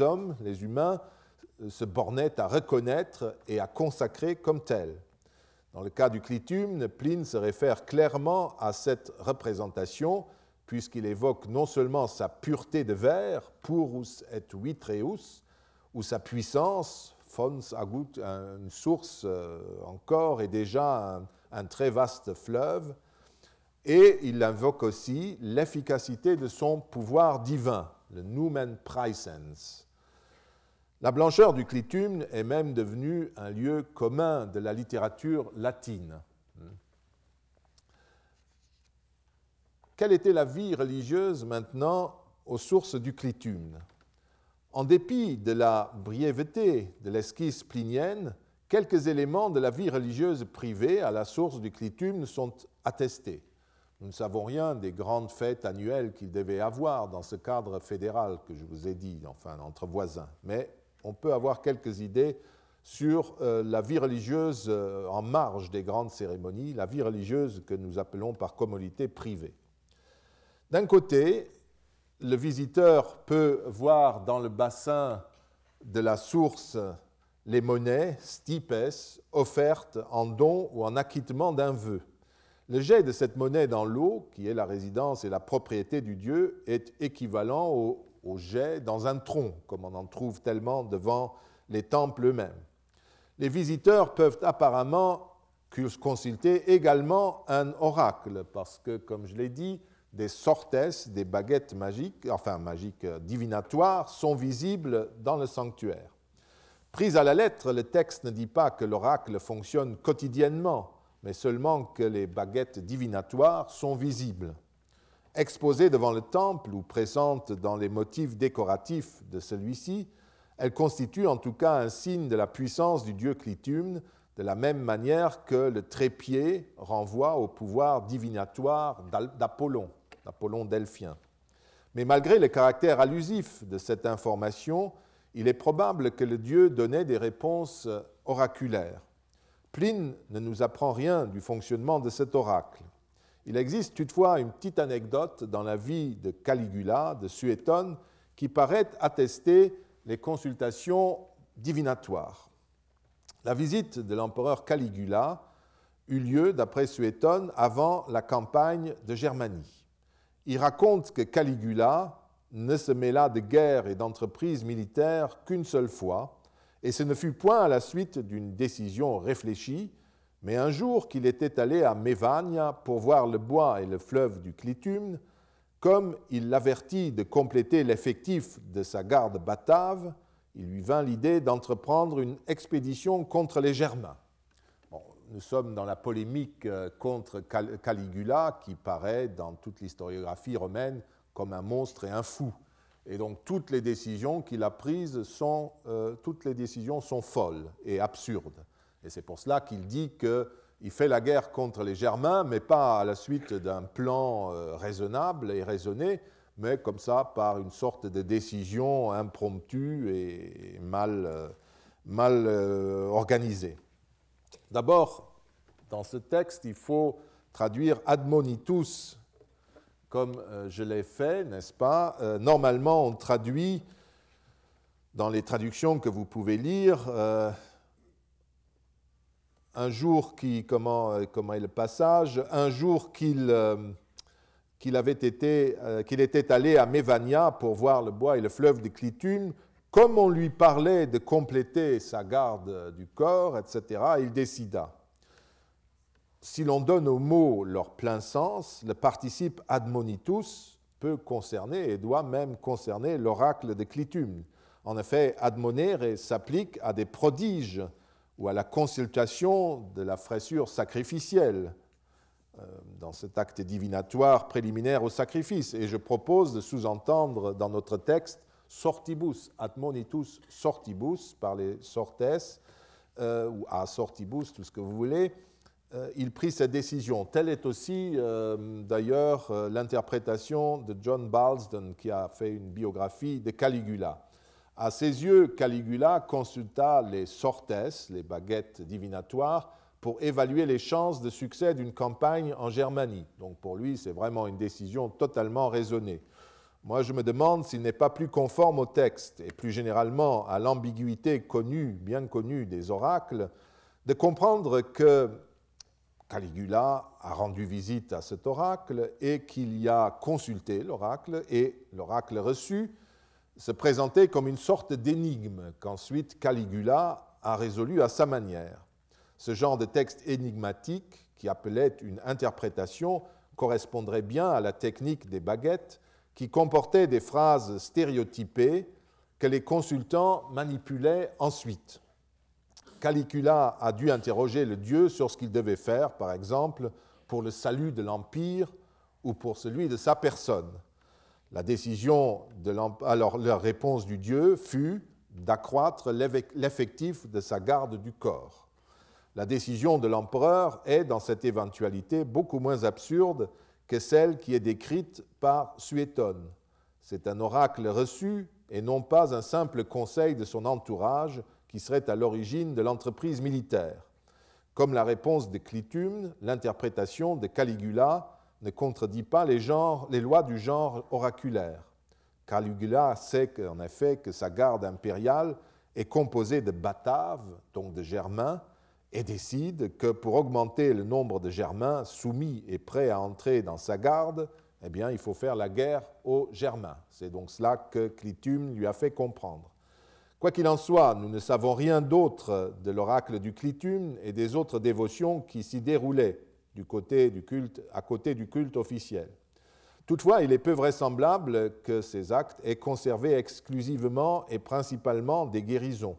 hommes, les humains, se bornaient à reconnaître et à consacrer comme telle. Dans le cas du clitumne, Pline se réfère clairement à cette représentation puisqu'il évoque non seulement sa pureté de verre, purus et vitreus, ou sa puissance, fons agut, une source euh, encore et déjà un, très vaste fleuve, et il invoque aussi l'efficacité de son pouvoir divin, le Numen Praesens. La blancheur du clitumne est même devenue un lieu commun de la littérature latine. Quelle était la vie religieuse maintenant aux sources du clitumne En dépit de la brièveté de l'esquisse plinienne, quelques éléments de la vie religieuse privée à la source du clitumne sont attestés. Nous ne savons rien des grandes fêtes annuelles qu'il devait avoir dans ce cadre fédéral que je vous ai dit, enfin entre voisins, on peut avoir quelques idées sur euh, la vie religieuse euh, en marge des grandes cérémonies, la vie religieuse que nous appelons par commodité privée. D'un côté, le visiteur peut voir dans le bassin de la source les monnaies, stipes, offertes en don ou en acquittement d'un vœu. Le jet de cette monnaie dans l'eau, qui est la résidence et la propriété du dieu, est équivalent au, au jet dans un tronc, comme on en trouve tellement devant les temples eux-mêmes. Les visiteurs peuvent apparemment consulter également un oracle, parce que, comme je l'ai dit, des sortes, des baguettes magiques, enfin magiques euh, divinatoires, sont visibles dans le sanctuaire. Pris à la lettre, le texte ne dit pas que l'oracle fonctionne quotidiennement, mais seulement que les baguettes divinatoires sont visibles. Exposées devant le temple ou présentes dans les motifs décoratifs de celui-ci, elles constituent en tout cas un signe de la puissance du dieu Clitumne, de la même manière que le trépied renvoie au pouvoir divinatoire d'Apollon. Apollon delphien. Mais malgré le caractère allusif de cette information, il est probable que le dieu donnait des réponses oraculaires. Pline ne nous apprend rien du fonctionnement de cet oracle. Il existe toutefois une petite anecdote dans la vie de Caligula, de Suétone, qui paraît attester les consultations divinatoires. La visite de l'empereur Caligula eut lieu, d'après Suétone, avant la campagne de Germanie il raconte que Caligula ne se mêla de guerre et d'entreprise militaire qu'une seule fois, et ce ne fut point à la suite d'une décision réfléchie, Mais un jour qu'il était allé à Mévania pour voir le bois et le fleuve du Clitumne, comme il l'avertit de compléter l'effectif de sa garde batave, il lui vint l'idée d'entreprendre une expédition contre les Germains. nous sommes dans la polémique euh, contre Caligula, qui paraît dans toute l'historiographie romaine comme un monstre et un fou. Et donc toutes les décisions qu'il a prises sont, euh, toutes les décisions sont folles et absurdes. Et c'est pour cela qu'il dit qu'il fait la guerre contre les Germains, mais pas à la suite d'un plan euh, raisonnable et raisonné, mais comme ça par une sorte de décision impromptue et mal, euh, mal organisée. D'abord, dans ce texte, il faut traduire admonitus comme euh, je l'ai fait, n'est-ce pas? Euh, Normalement, on traduit dans les traductions que vous pouvez lire euh, un jour qui, comment, comment est le passage, un jour qu'il qu'il avait été, qu'il était allé à Mévania pour voir le bois et le fleuve de Clitume, comme on lui parlait de compléter sa garde du corps, etc., il décida si l'on donne aux mots leur plein sens, le participe admonitus peut concerner et doit même concerner l'oracle de Clitum. En effet, admonere s'applique à des prodiges ou à la consultation de la fraissure sacrificielle euh, dans cet acte divinatoire préliminaire au sacrifice. Et je propose de sous-entendre dans notre texte sortibus, admonitus sortibus, par les sortes, euh, ou a sortibus, tout ce que vous voulez, euh, il prit cette décision. Telle est aussi d'ailleurs l'interprétation de John Balsden qui a fait une biographie de Caligula. À ses yeux, Caligula consulta les sortes, les baguettes divinatoires, pour évaluer les chances de succès d'une campagne en Germanie. Donc pour lui, c'est vraiment une décision totalement raisonnée. Moi, je me demande s'il n'est pas plus conforme au texte et plus généralement à l'ambiguïté connue, bien connue des oracles, de comprendre que Caligula a rendu visite à cet oracle et qu'il y a consulté l'oracle et l'oracle reçu se présentait comme une sorte d'énigme qu'ensuite Caligula a résolu à sa manière. Ce genre de texte énigmatique, qui appelait une interprétation, correspondrait bien à la technique des baguettes, qui comportait des phrases stéréotypées que les consultants manipulaient ensuite. Caligula a dû interroger le dieu sur ce qu'il devait faire, par exemple, pour le salut de l'Empire ou pour celui de sa personne. La décision de alors la réponse du dieu fut d'accroître l'effectif de sa garde du corps. La décision de l'empereur est, dans cette éventualité, beaucoup moins absurde que celle qui est décrite par Suétone. C'est un oracle reçu et non pas un simple conseil de son entourage qui serait à l'origine de l'entreprise militaire. Comme la réponse de Clitum, l'interprétation de Caligula ne contredit pas les, lois du genre oraculaire. Caligula sait en effet que sa garde impériale est composée de Bataves, donc de Germains, et décide que pour augmenter le nombre de Germains soumis et prêts à entrer dans sa garde, eh bien, il faut faire la guerre aux Germains. C'est donc cela que Clitum lui a fait comprendre. Quoi qu'il en soit, nous ne savons rien d'autre de l'oracle du Clitum et des autres dévotions qui s'y déroulaient du côté du culte, à côté du culte officiel. Toutefois, il est peu vraisemblable que ces actes aient conservé exclusivement et principalement des guérisons.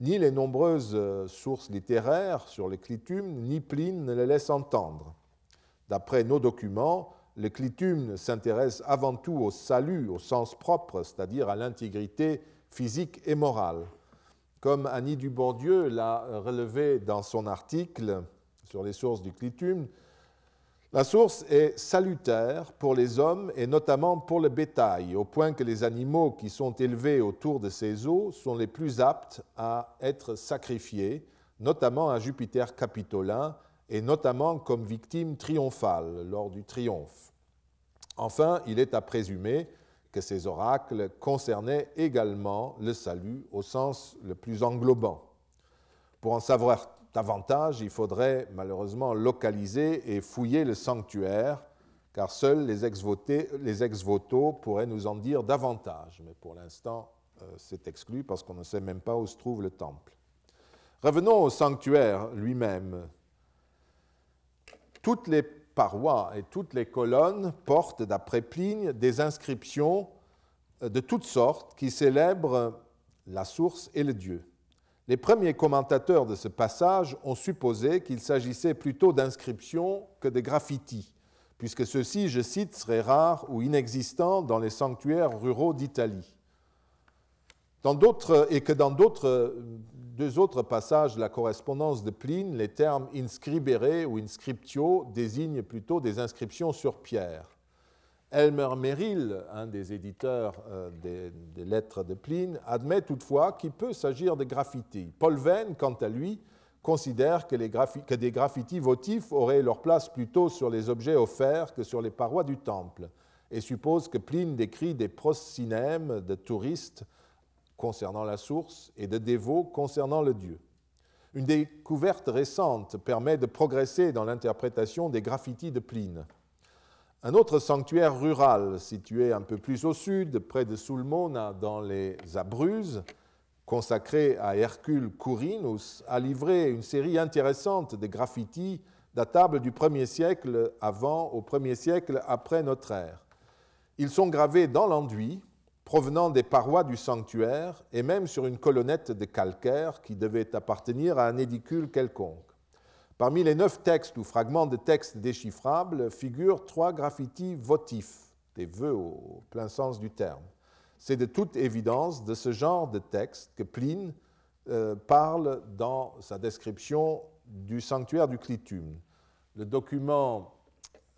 Ni les nombreuses euh, sources littéraires sur le clitum, ni Pline ne les laissent entendre. D'après nos documents, le clitum s'intéresse avant tout au salut au sens propre, c'est-à-dire à, à l'intégrité physique et morale. Comme Annie Dubourdieu l'a relevé dans son article sur les sources du clitum, la source est salutaire pour les hommes et notamment pour le bétail, au point que les animaux qui sont élevés autour de ces eaux sont les plus aptes à être sacrifiés, notamment à Jupiter capitolin et notamment comme victime triomphale lors du triomphe. Enfin, il est à présumer que ces oracles concernaient également le salut au sens le plus englobant. Pour en savoir davantage, il faudrait malheureusement localiser et fouiller le sanctuaire, car seuls les ex-voto pourraient nous en dire davantage. Mais pour l'instant, euh, c'est exclu parce qu'on ne sait même pas où se trouve le temple. Revenons au sanctuaire lui-même. Toutes les parois et toutes les colonnes portent, d'après Pline, des inscriptions de toutes sortes qui célèbrent la source et le Dieu. Les premiers commentateurs de ce passage ont supposé qu'il s'agissait plutôt d'inscriptions que de graffitis, puisque ceux-ci, je cite, seraient rares ou inexistants dans les sanctuaires ruraux d'Italie. et que dans d'autres, deux autres passages de la correspondance de Pline, les termes inscribere ou inscriptio désignent plutôt des inscriptions sur pierre. Elmer Merrill, un des éditeurs euh, des, lettres de Pline, admet toutefois qu'il peut s'agir de graffitis. Paul Venn, quant à lui, considère que, que, des graffitis votifs auraient leur place plutôt sur les objets offerts que sur les parois du temple, et suppose que Pline décrit des proscinèmes de touristes concernant la source et de dévots concernant le Dieu. Une découverte récente permet de progresser dans l'interprétation des graffitis de Pline. Un autre sanctuaire rural, situé un peu plus au sud, près de Sulmona, dans les Abruzzes, consacré à Hercule Courinus, a livré une série intéressante de graffitis datables du 1er siècle avant au 1er siècle après notre ère. Ils sont gravés dans l'enduit, provenant des parois du sanctuaire et même sur une colonnette de calcaire qui devait appartenir à un édicule quelconque. Parmi les neuf textes ou fragments de textes déchiffrables figurent trois graffitis votifs, des vœux au plein sens du terme. C'est de toute évidence de ce genre de texte que Pline euh, parle dans sa description du sanctuaire du Clitum. Le document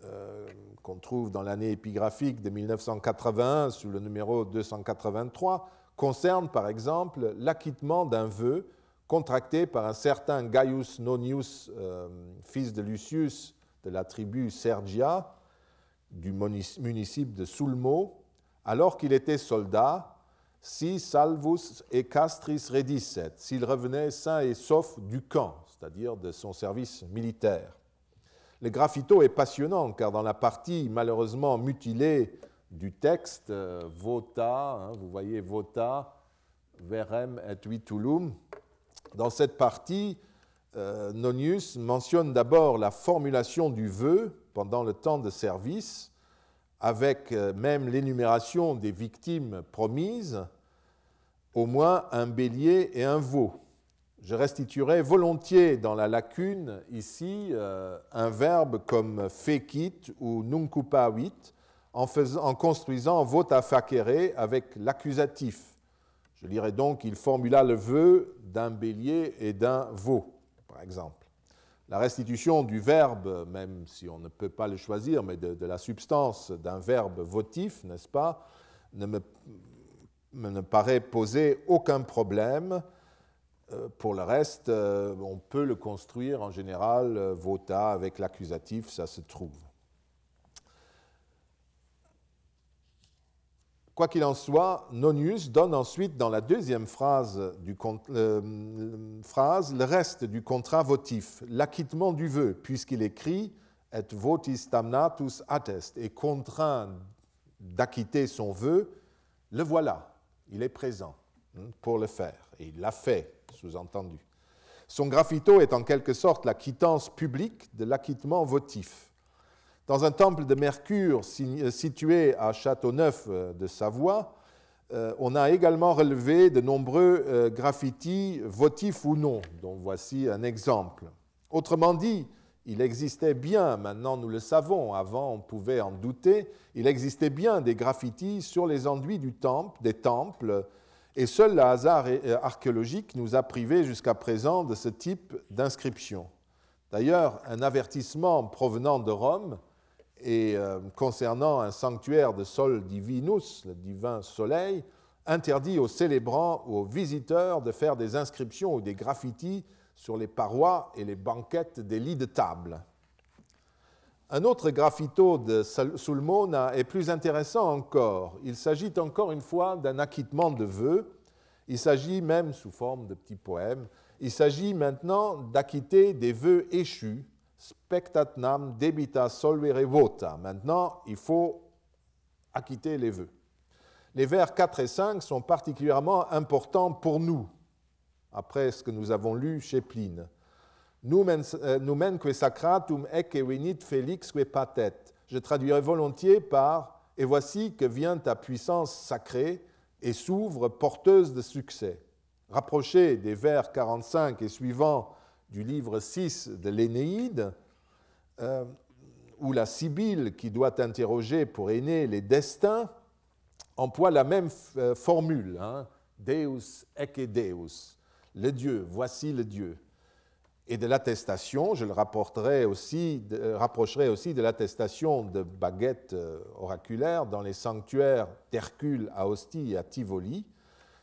euh, qu'on trouve dans l'année épigraphique de 1981 sous le numéro 283 concerne par exemple l'acquittement d'un vœu contracté par un certain Gaius Nonius, euh, fils de Lucius de la tribu Sergia, du municipe de Sulmo, alors qu'il était soldat, si salvus et castris redisset, s'il revenait sain et sauf du camp, c'est-à-dire de son service militaire. Le graffito est passionnant car dans la partie malheureusement mutilée du texte, euh, vota, hein, vous voyez vota, verem et vitulum, dans cette partie, euh, Nonius mentionne d'abord la formulation du vœu pendant le temps de service, avec euh, même l'énumération des victimes promises, au moins un bélier et un veau. Je restituerai volontiers dans la lacune ici euh, un verbe comme fekit ou nuncupavit en, en construisant vota facere avec l'accusatif je lirai donc qu'il formula le vœu d'un bélier et d'un veau, par exemple. La restitution du verbe, même si on ne peut pas le choisir, mais de, la substance d'un verbe votif, n'est-ce pas, ne me, ne paraît poser aucun problème. Euh, pour le reste, euh, on peut le construire en général, euh, vota avec l'accusatif, ça se trouve. Quoi qu'il en soit, Nonius donne ensuite dans la deuxième phrase, du, euh, le reste du contrat votif, l'acquittement du vœu, puisqu'il écrit et votis damnatus attest et contraint d'acquitter son vœu, le voilà, il est présent hein, pour le faire, et il l'a fait, sous-entendu. Son graffito est en quelque sorte la quittance publique de l'acquittement votif. Dans un temple de Mercure euh, situé à Châteauneuf euh, de Savoie, euh, on a également relevé de nombreux graffitis votifs ou non, dont voici un exemple. Autrement dit, il existait bien, maintenant nous le savons, avant on pouvait en douter, il existait bien des graffitis sur les enduits du temple, des temples, et seul le hasard archéologique nous a privés jusqu'à présent de ce type d'inscription. D'ailleurs, un avertissement provenant de Rome et euh, concernant un sanctuaire de Sol Divinus, le divin soleil, interdit aux célébrants ou aux visiteurs de faire des inscriptions ou des graffitis sur les parois et les banquettes des lits de table. Un autre graffito de Sulmona est plus intéressant encore. Il s'agit encore une fois d'un acquittement de vœux. Il s'agit même, sous forme de petits poèmes, il s'agit maintenant d'acquitter des vœux échus spectatnam debita solvere vota. Maintenant, il faut acquitter les vœux. Les vers 4 et 5 sont particulièrement importants pour nous, après ce que nous avons lu chez Pline. Numen que sacratum ecce venit felix que patet. Je traduirai volontiers par Et voici que vient ta puissance sacrée et s'ouvre porteuse de succès. Rapproché des vers 45 et suivants du livre 6 de l'Énéide, euh, où la Sibylle, qui doit interroger pour Aîné les destins, emploie la même euh, formule, hein, Deus ecce Deus, le Dieu, voici le Dieu. Et de l'attestation, je le rapporterai aussi, euh, rapprocherai aussi de l'attestation de baguettes oraculaires dans les sanctuaires d'Hercule à Ostie et à Tivoli,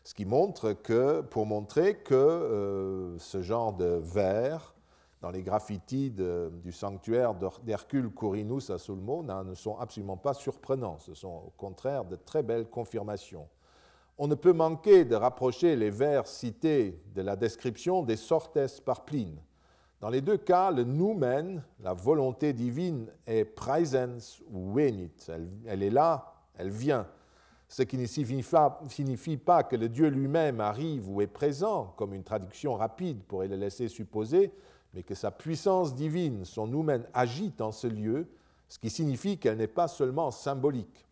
ce qui montre que, pour montrer que ce genre de vers dans les graffitis du sanctuaire d'Hercule Corinus à Sulmo ne sont absolument pas surprenants. Ce sont au contraire de très belles confirmations. On ne peut manquer de rapprocher les vers cités de la description des sortes par Pline. Dans les deux cas, le noumen, la volonté divine, est praesens ou venit. Elle, est là, elle vient. Ce qui ne signifie pas que le Dieu lui-même arrive ou est présent, comme une traduction rapide pourrait le laisser supposer, mais que sa puissance divine, son noumen, agite en ce lieu, ce qui signifie qu'elle n'est pas seulement symbolique.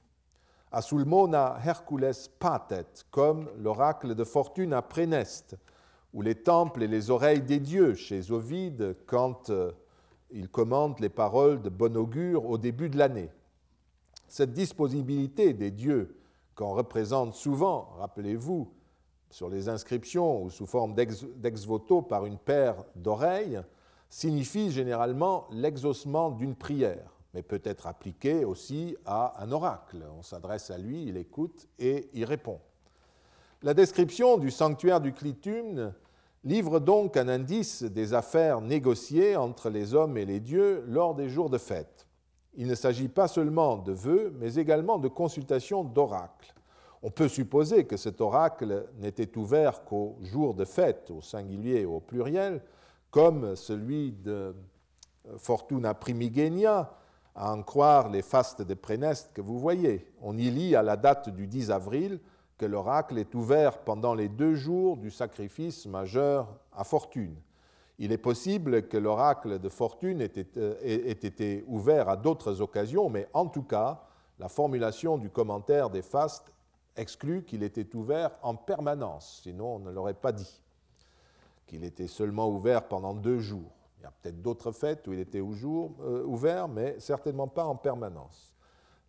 Asulmona Hercules patet, comme l'oracle de fortune à Préneste, ou les temples et les oreilles des dieux chez Ovide quand euh, il commente les paroles de bon augure au début de l'année. Cette disponibilité des dieux qu'on représente souvent, rappelez-vous, sur les inscriptions ou sous forme d'ex-voto par une paire d'oreilles signifie généralement l'exaucement d'une prière, mais peut être appliqué aussi à un oracle. On s'adresse à lui, il écoute et il répond. La description du sanctuaire du Clitum livre donc un indice des affaires négociées entre les hommes et les dieux lors des jours de fête. Il ne s'agit pas seulement de vœux, mais également de consultations d'oracles. On peut supposer que cet oracle n'était ouvert qu'au jour de fête, au singulier ou au pluriel, comme celui de Fortuna Primigenia, à en croire les fastes de Préneste que vous voyez. On y lit à la date du 10 avril que l'oracle est ouvert pendant les deux jours du sacrifice majeur à Fortune. Il est possible que l'oracle de Fortune ait été ouvert à d'autres occasions, mais en tout cas, la formulation du commentaire des fastes exclut qu'il était ouvert en permanence, sinon on ne l'aurait pas dit, qu'il était seulement ouvert pendant deux jours. Il y a peut-être d'autres fêtes où il était euh, ouvert, mais certainement pas en permanence.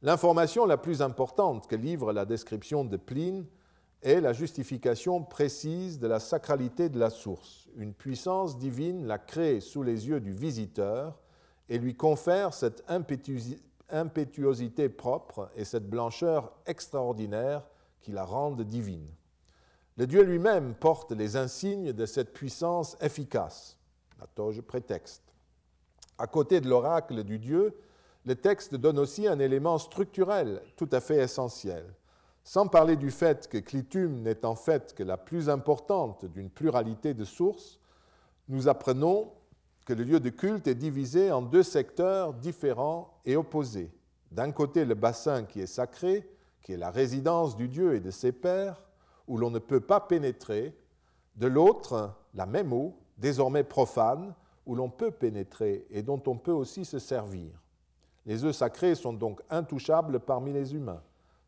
L'information la plus importante que livre la description de Pline est la justification précise de la sacralité de la source. Une puissance divine la crée sous les yeux du visiteur et lui confère cette impétuosité propre et cette blancheur extraordinaire qui la rendent divine. Le Dieu lui-même porte les insignes de cette puissance efficace, la toge prétexte. À côté de l'oracle du Dieu, le texte donne aussi un élément structurel tout à fait essentiel. Sans parler du fait que Clitum n'est en fait que la plus importante d'une pluralité de sources, nous apprenons que le lieu de culte est divisé en deux secteurs différents et opposés. D'un côté, le bassin qui est sacré, qui est la résidence du Dieu et de ses pères, où l'on ne peut pas pénétrer, de l'autre, la même eau, désormais profane, où l'on peut pénétrer et dont on peut aussi se servir. Les œufs sacrés sont donc intouchables parmi les humains.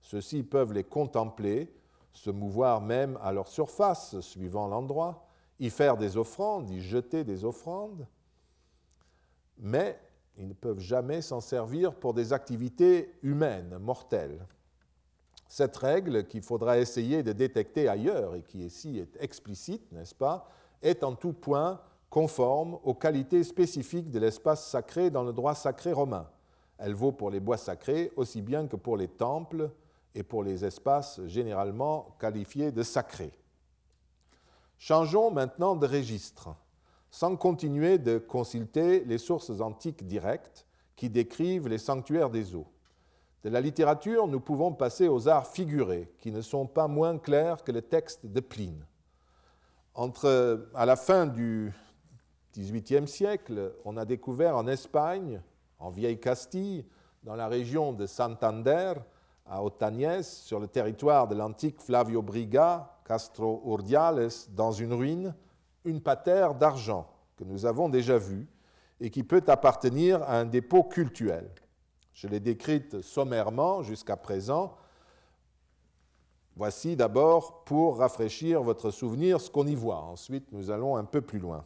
Ceux-ci peuvent les contempler, se mouvoir même à leur surface, suivant l'endroit, y faire des offrandes, y jeter des offrandes, mais ils ne peuvent jamais s'en servir pour des activités humaines, mortelles. Cette règle qu'il faudra essayer de détecter ailleurs et qui ici est explicite, n'est-ce pas, est en tout point conforme aux qualités spécifiques de l'espace sacré dans le droit sacré romain. Elle vaut pour les bois sacrés aussi bien que pour les temples et pour les espaces généralement qualifiés de sacrés. Changeons maintenant de registre, sans continuer de consulter les sources antiques directes qui décrivent les sanctuaires des eaux. De la littérature, nous pouvons passer aux arts figurés, qui ne sont pas moins clairs que le texte de Pline. Entre, à la fin du XVIIIe siècle, on a découvert en Espagne, en Vieille Castille, dans la région de Santander, à Otañez, sur le territoire de l'antique Flavio Briga, Castro Urdiales, dans une ruine, une patère d'argent. que nous avons déjà vu et qui peut appartenir à un dépôt cultuel. Je l'ai décrite sommairement jusqu'à présent. Voici d'abord, pour rafraîchir votre souvenir, ce qu'on y voit. Ensuite, nous allons un peu plus loin.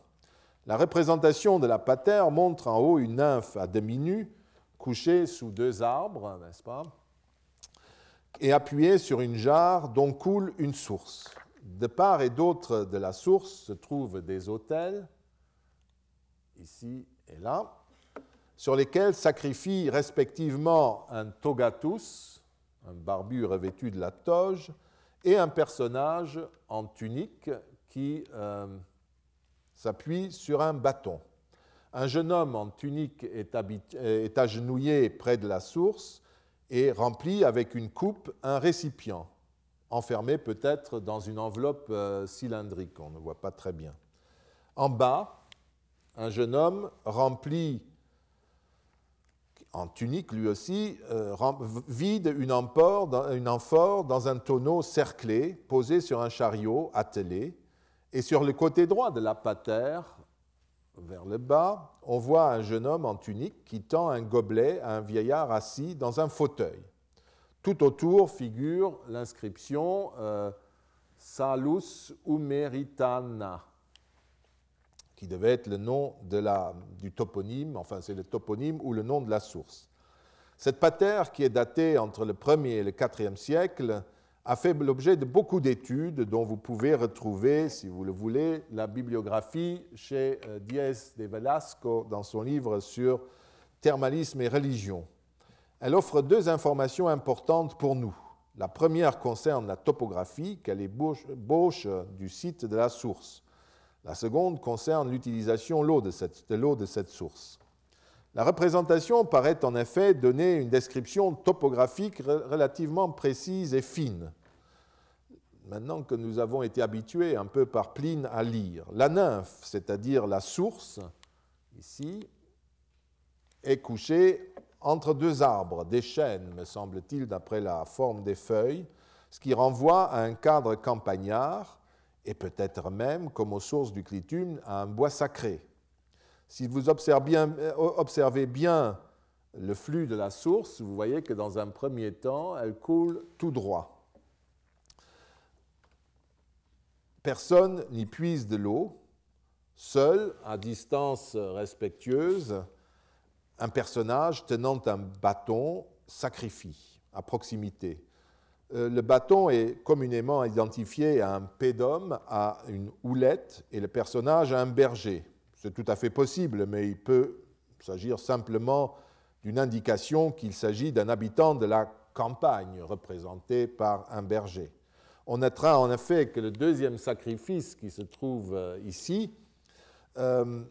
La représentation de la patère montre en haut une nymphe à demi nue, couchée sous deux arbres, n'est-ce pas? Et appuyée sur une jarre dont coule une source. De part et d'autre de la source se trouvent des autels, ici et là, sur lesquels sacrifient respectivement un togatus, un barbu revêtu de la toge, et un personnage en tunique qui euh, s'appuie sur un bâton. Un jeune homme en tunique est, est agenouillé près de la source et remplit avec une coupe un récipient, enfermé peut-être dans une enveloppe euh, cylindrique, on ne voit pas très bien. En bas, un jeune homme remplit en tunique lui aussi, euh, vide une amphore, dans, un tonneau cerclé, posé sur un chariot attelé, et sur le côté droit de la patère, vers le bas, on voit un jeune homme en tunique qui tend un gobelet à un vieillard assis dans un fauteuil. Tout autour figure l'inscription euh, Salus Umeritana, qui devait être le nom du toponyme, enfin c'est le toponyme ou le nom de la source. Cette patère, qui est datée entre le 1er et le 4e siècle, a fait l'objet de beaucoup d'études dont vous pouvez retrouver, si vous le voulez, la bibliographie chez euh, Diez de Velasco dans son livre sur thermalisme et religion. Elle offre deux informations importantes pour nous. La première concerne la topographie, quelle est bauche du site de la source. La seconde concerne l'utilisation de l'eau de cette source. La représentation paraît en effet donner une description topographique relativement précise et fine. Maintenant que nous avons été habitués un peu par Pline à lire, la nymphe, c'est-à-dire la source, ici, est couchée entre deux arbres, des chênes, me semble-t-il, d'après la forme des feuilles, ce qui renvoie à un cadre campagnard et peut-être même, comme aux sources du clitum, à un bois sacré. Si vous euh, observez bien le flux de la source, vous voyez que dans un premier temps, elle coule tout droit. Personne n'y puise de l'eau, seul, à distance respectueuse, un personnage tenant un bâton sacrifie à proximité. Euh, le bâton est communément identifié à un pédum, à une houlette, et le personnage à un berger. C'est tout à fait possible, mais il peut s'agir simplement d'une indication qu'il s'agit d'un habitant de la campagne représenté par un berger. On notera en effet que le deuxième sacrifice qui se trouve euh, ici euh,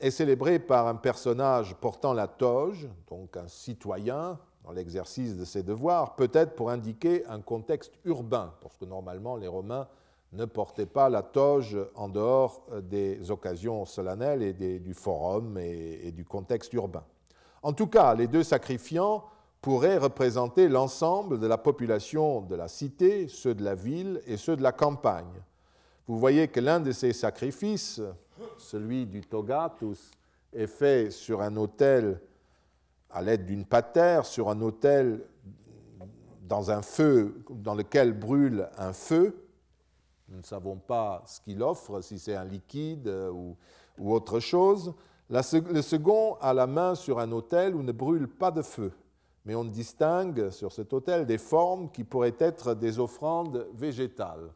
est célébré par un personnage portant la toge, donc un citoyen, dans l'exercice de ses devoirs, peut-être pour indiquer un contexte urbain, parce que normalement les Romains ne portaient pas la toge en dehors euh, des occasions solennelles et du forum et, du contexte urbain. En tout cas, les deux sacrifiants pourraient représenter l'ensemble de la population de la cité, ceux de la ville et ceux de la campagne. Vous voyez que l'un de ces sacrifices, celui du togatus, est fait sur un autel à l'aide d'une patère sur un autel dans un feu dans lequel brûle un feu. Nous ne savons pas ce qu'il offre, si c'est un liquide ou, autre chose. le second a la main sur un autel où ne brûle pas de feu, mais on distingue sur cet autel des formes qui pourraient être des offrandes végétales.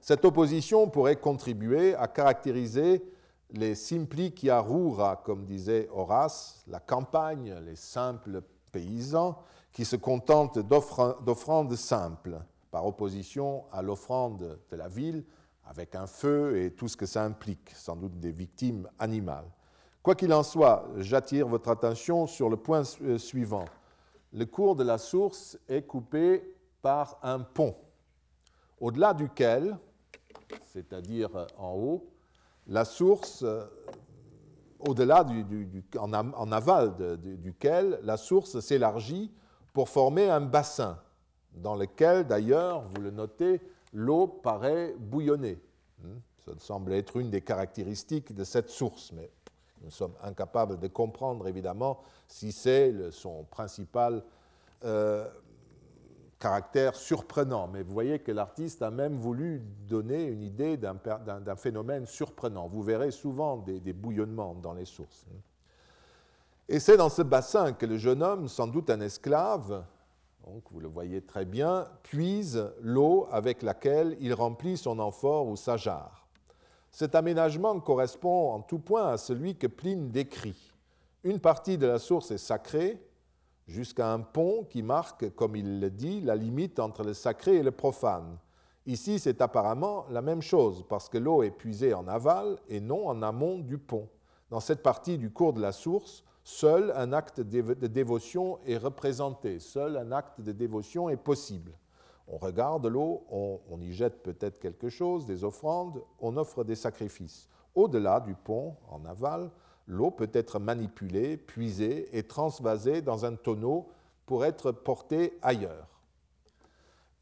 Cette opposition pourrait contribuer à caractériser les simpli qui arura, comme disait Horace, la campagne, les simples paysans, qui se contentent d'offrandes simples, par opposition à l'offrande de la ville, avec un feu et tout ce que ça implique, sans doute des victimes animales. Quoi qu'il en soit, j'attire votre attention sur le point euh, suivant. Le cours de la source est coupé par un pont, au-delà duquel, c'est-à-dire en haut, la source, euh, au-delà, du, en, aval duquel la source s'élargit pour former un bassin, dans lequel, d'ailleurs, vous le notez, l'eau paraît bouillonner. Hmm. Ça semble être une des caractéristiques de cette source, mais nous sommes incapables de comprendre évidemment si c'est son principal euh, caractère surprenant. Mais vous voyez que l'artiste a même voulu donner une idée d'un phénomène surprenant. Vous verrez souvent des, bouillonnements dans les sources. Et c'est dans ce bassin que le jeune homme, sans doute un esclave, donc vous le voyez très bien, puise l'eau avec laquelle il remplit son amphore ou sa jarre. Cet aménagement correspond en tout point à celui que Pline décrit. Une partie de la source est sacrée, jusqu'à un pont qui marque, comme il le dit, la limite entre le sacré et le profane. Ici, c'est apparemment la même chose, parce que l'eau est puisée en aval et non en amont du pont. Dans cette partie du cours de la source, seul un acte de dévotion est représenté, seul un acte de dévotion est possible. On regarde l'eau, on, y jette peut-être quelque chose, des offrandes, on offre des sacrifices. Au-delà du pont, en aval, l'eau peut être manipulée, puisée et transvasée dans un tonneau pour être portée ailleurs.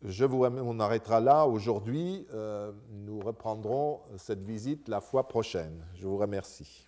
Je vous, on arrêtera là aujourd'hui. Euh, nous reprendrons cette visite la fois prochaine. Je vous remercie.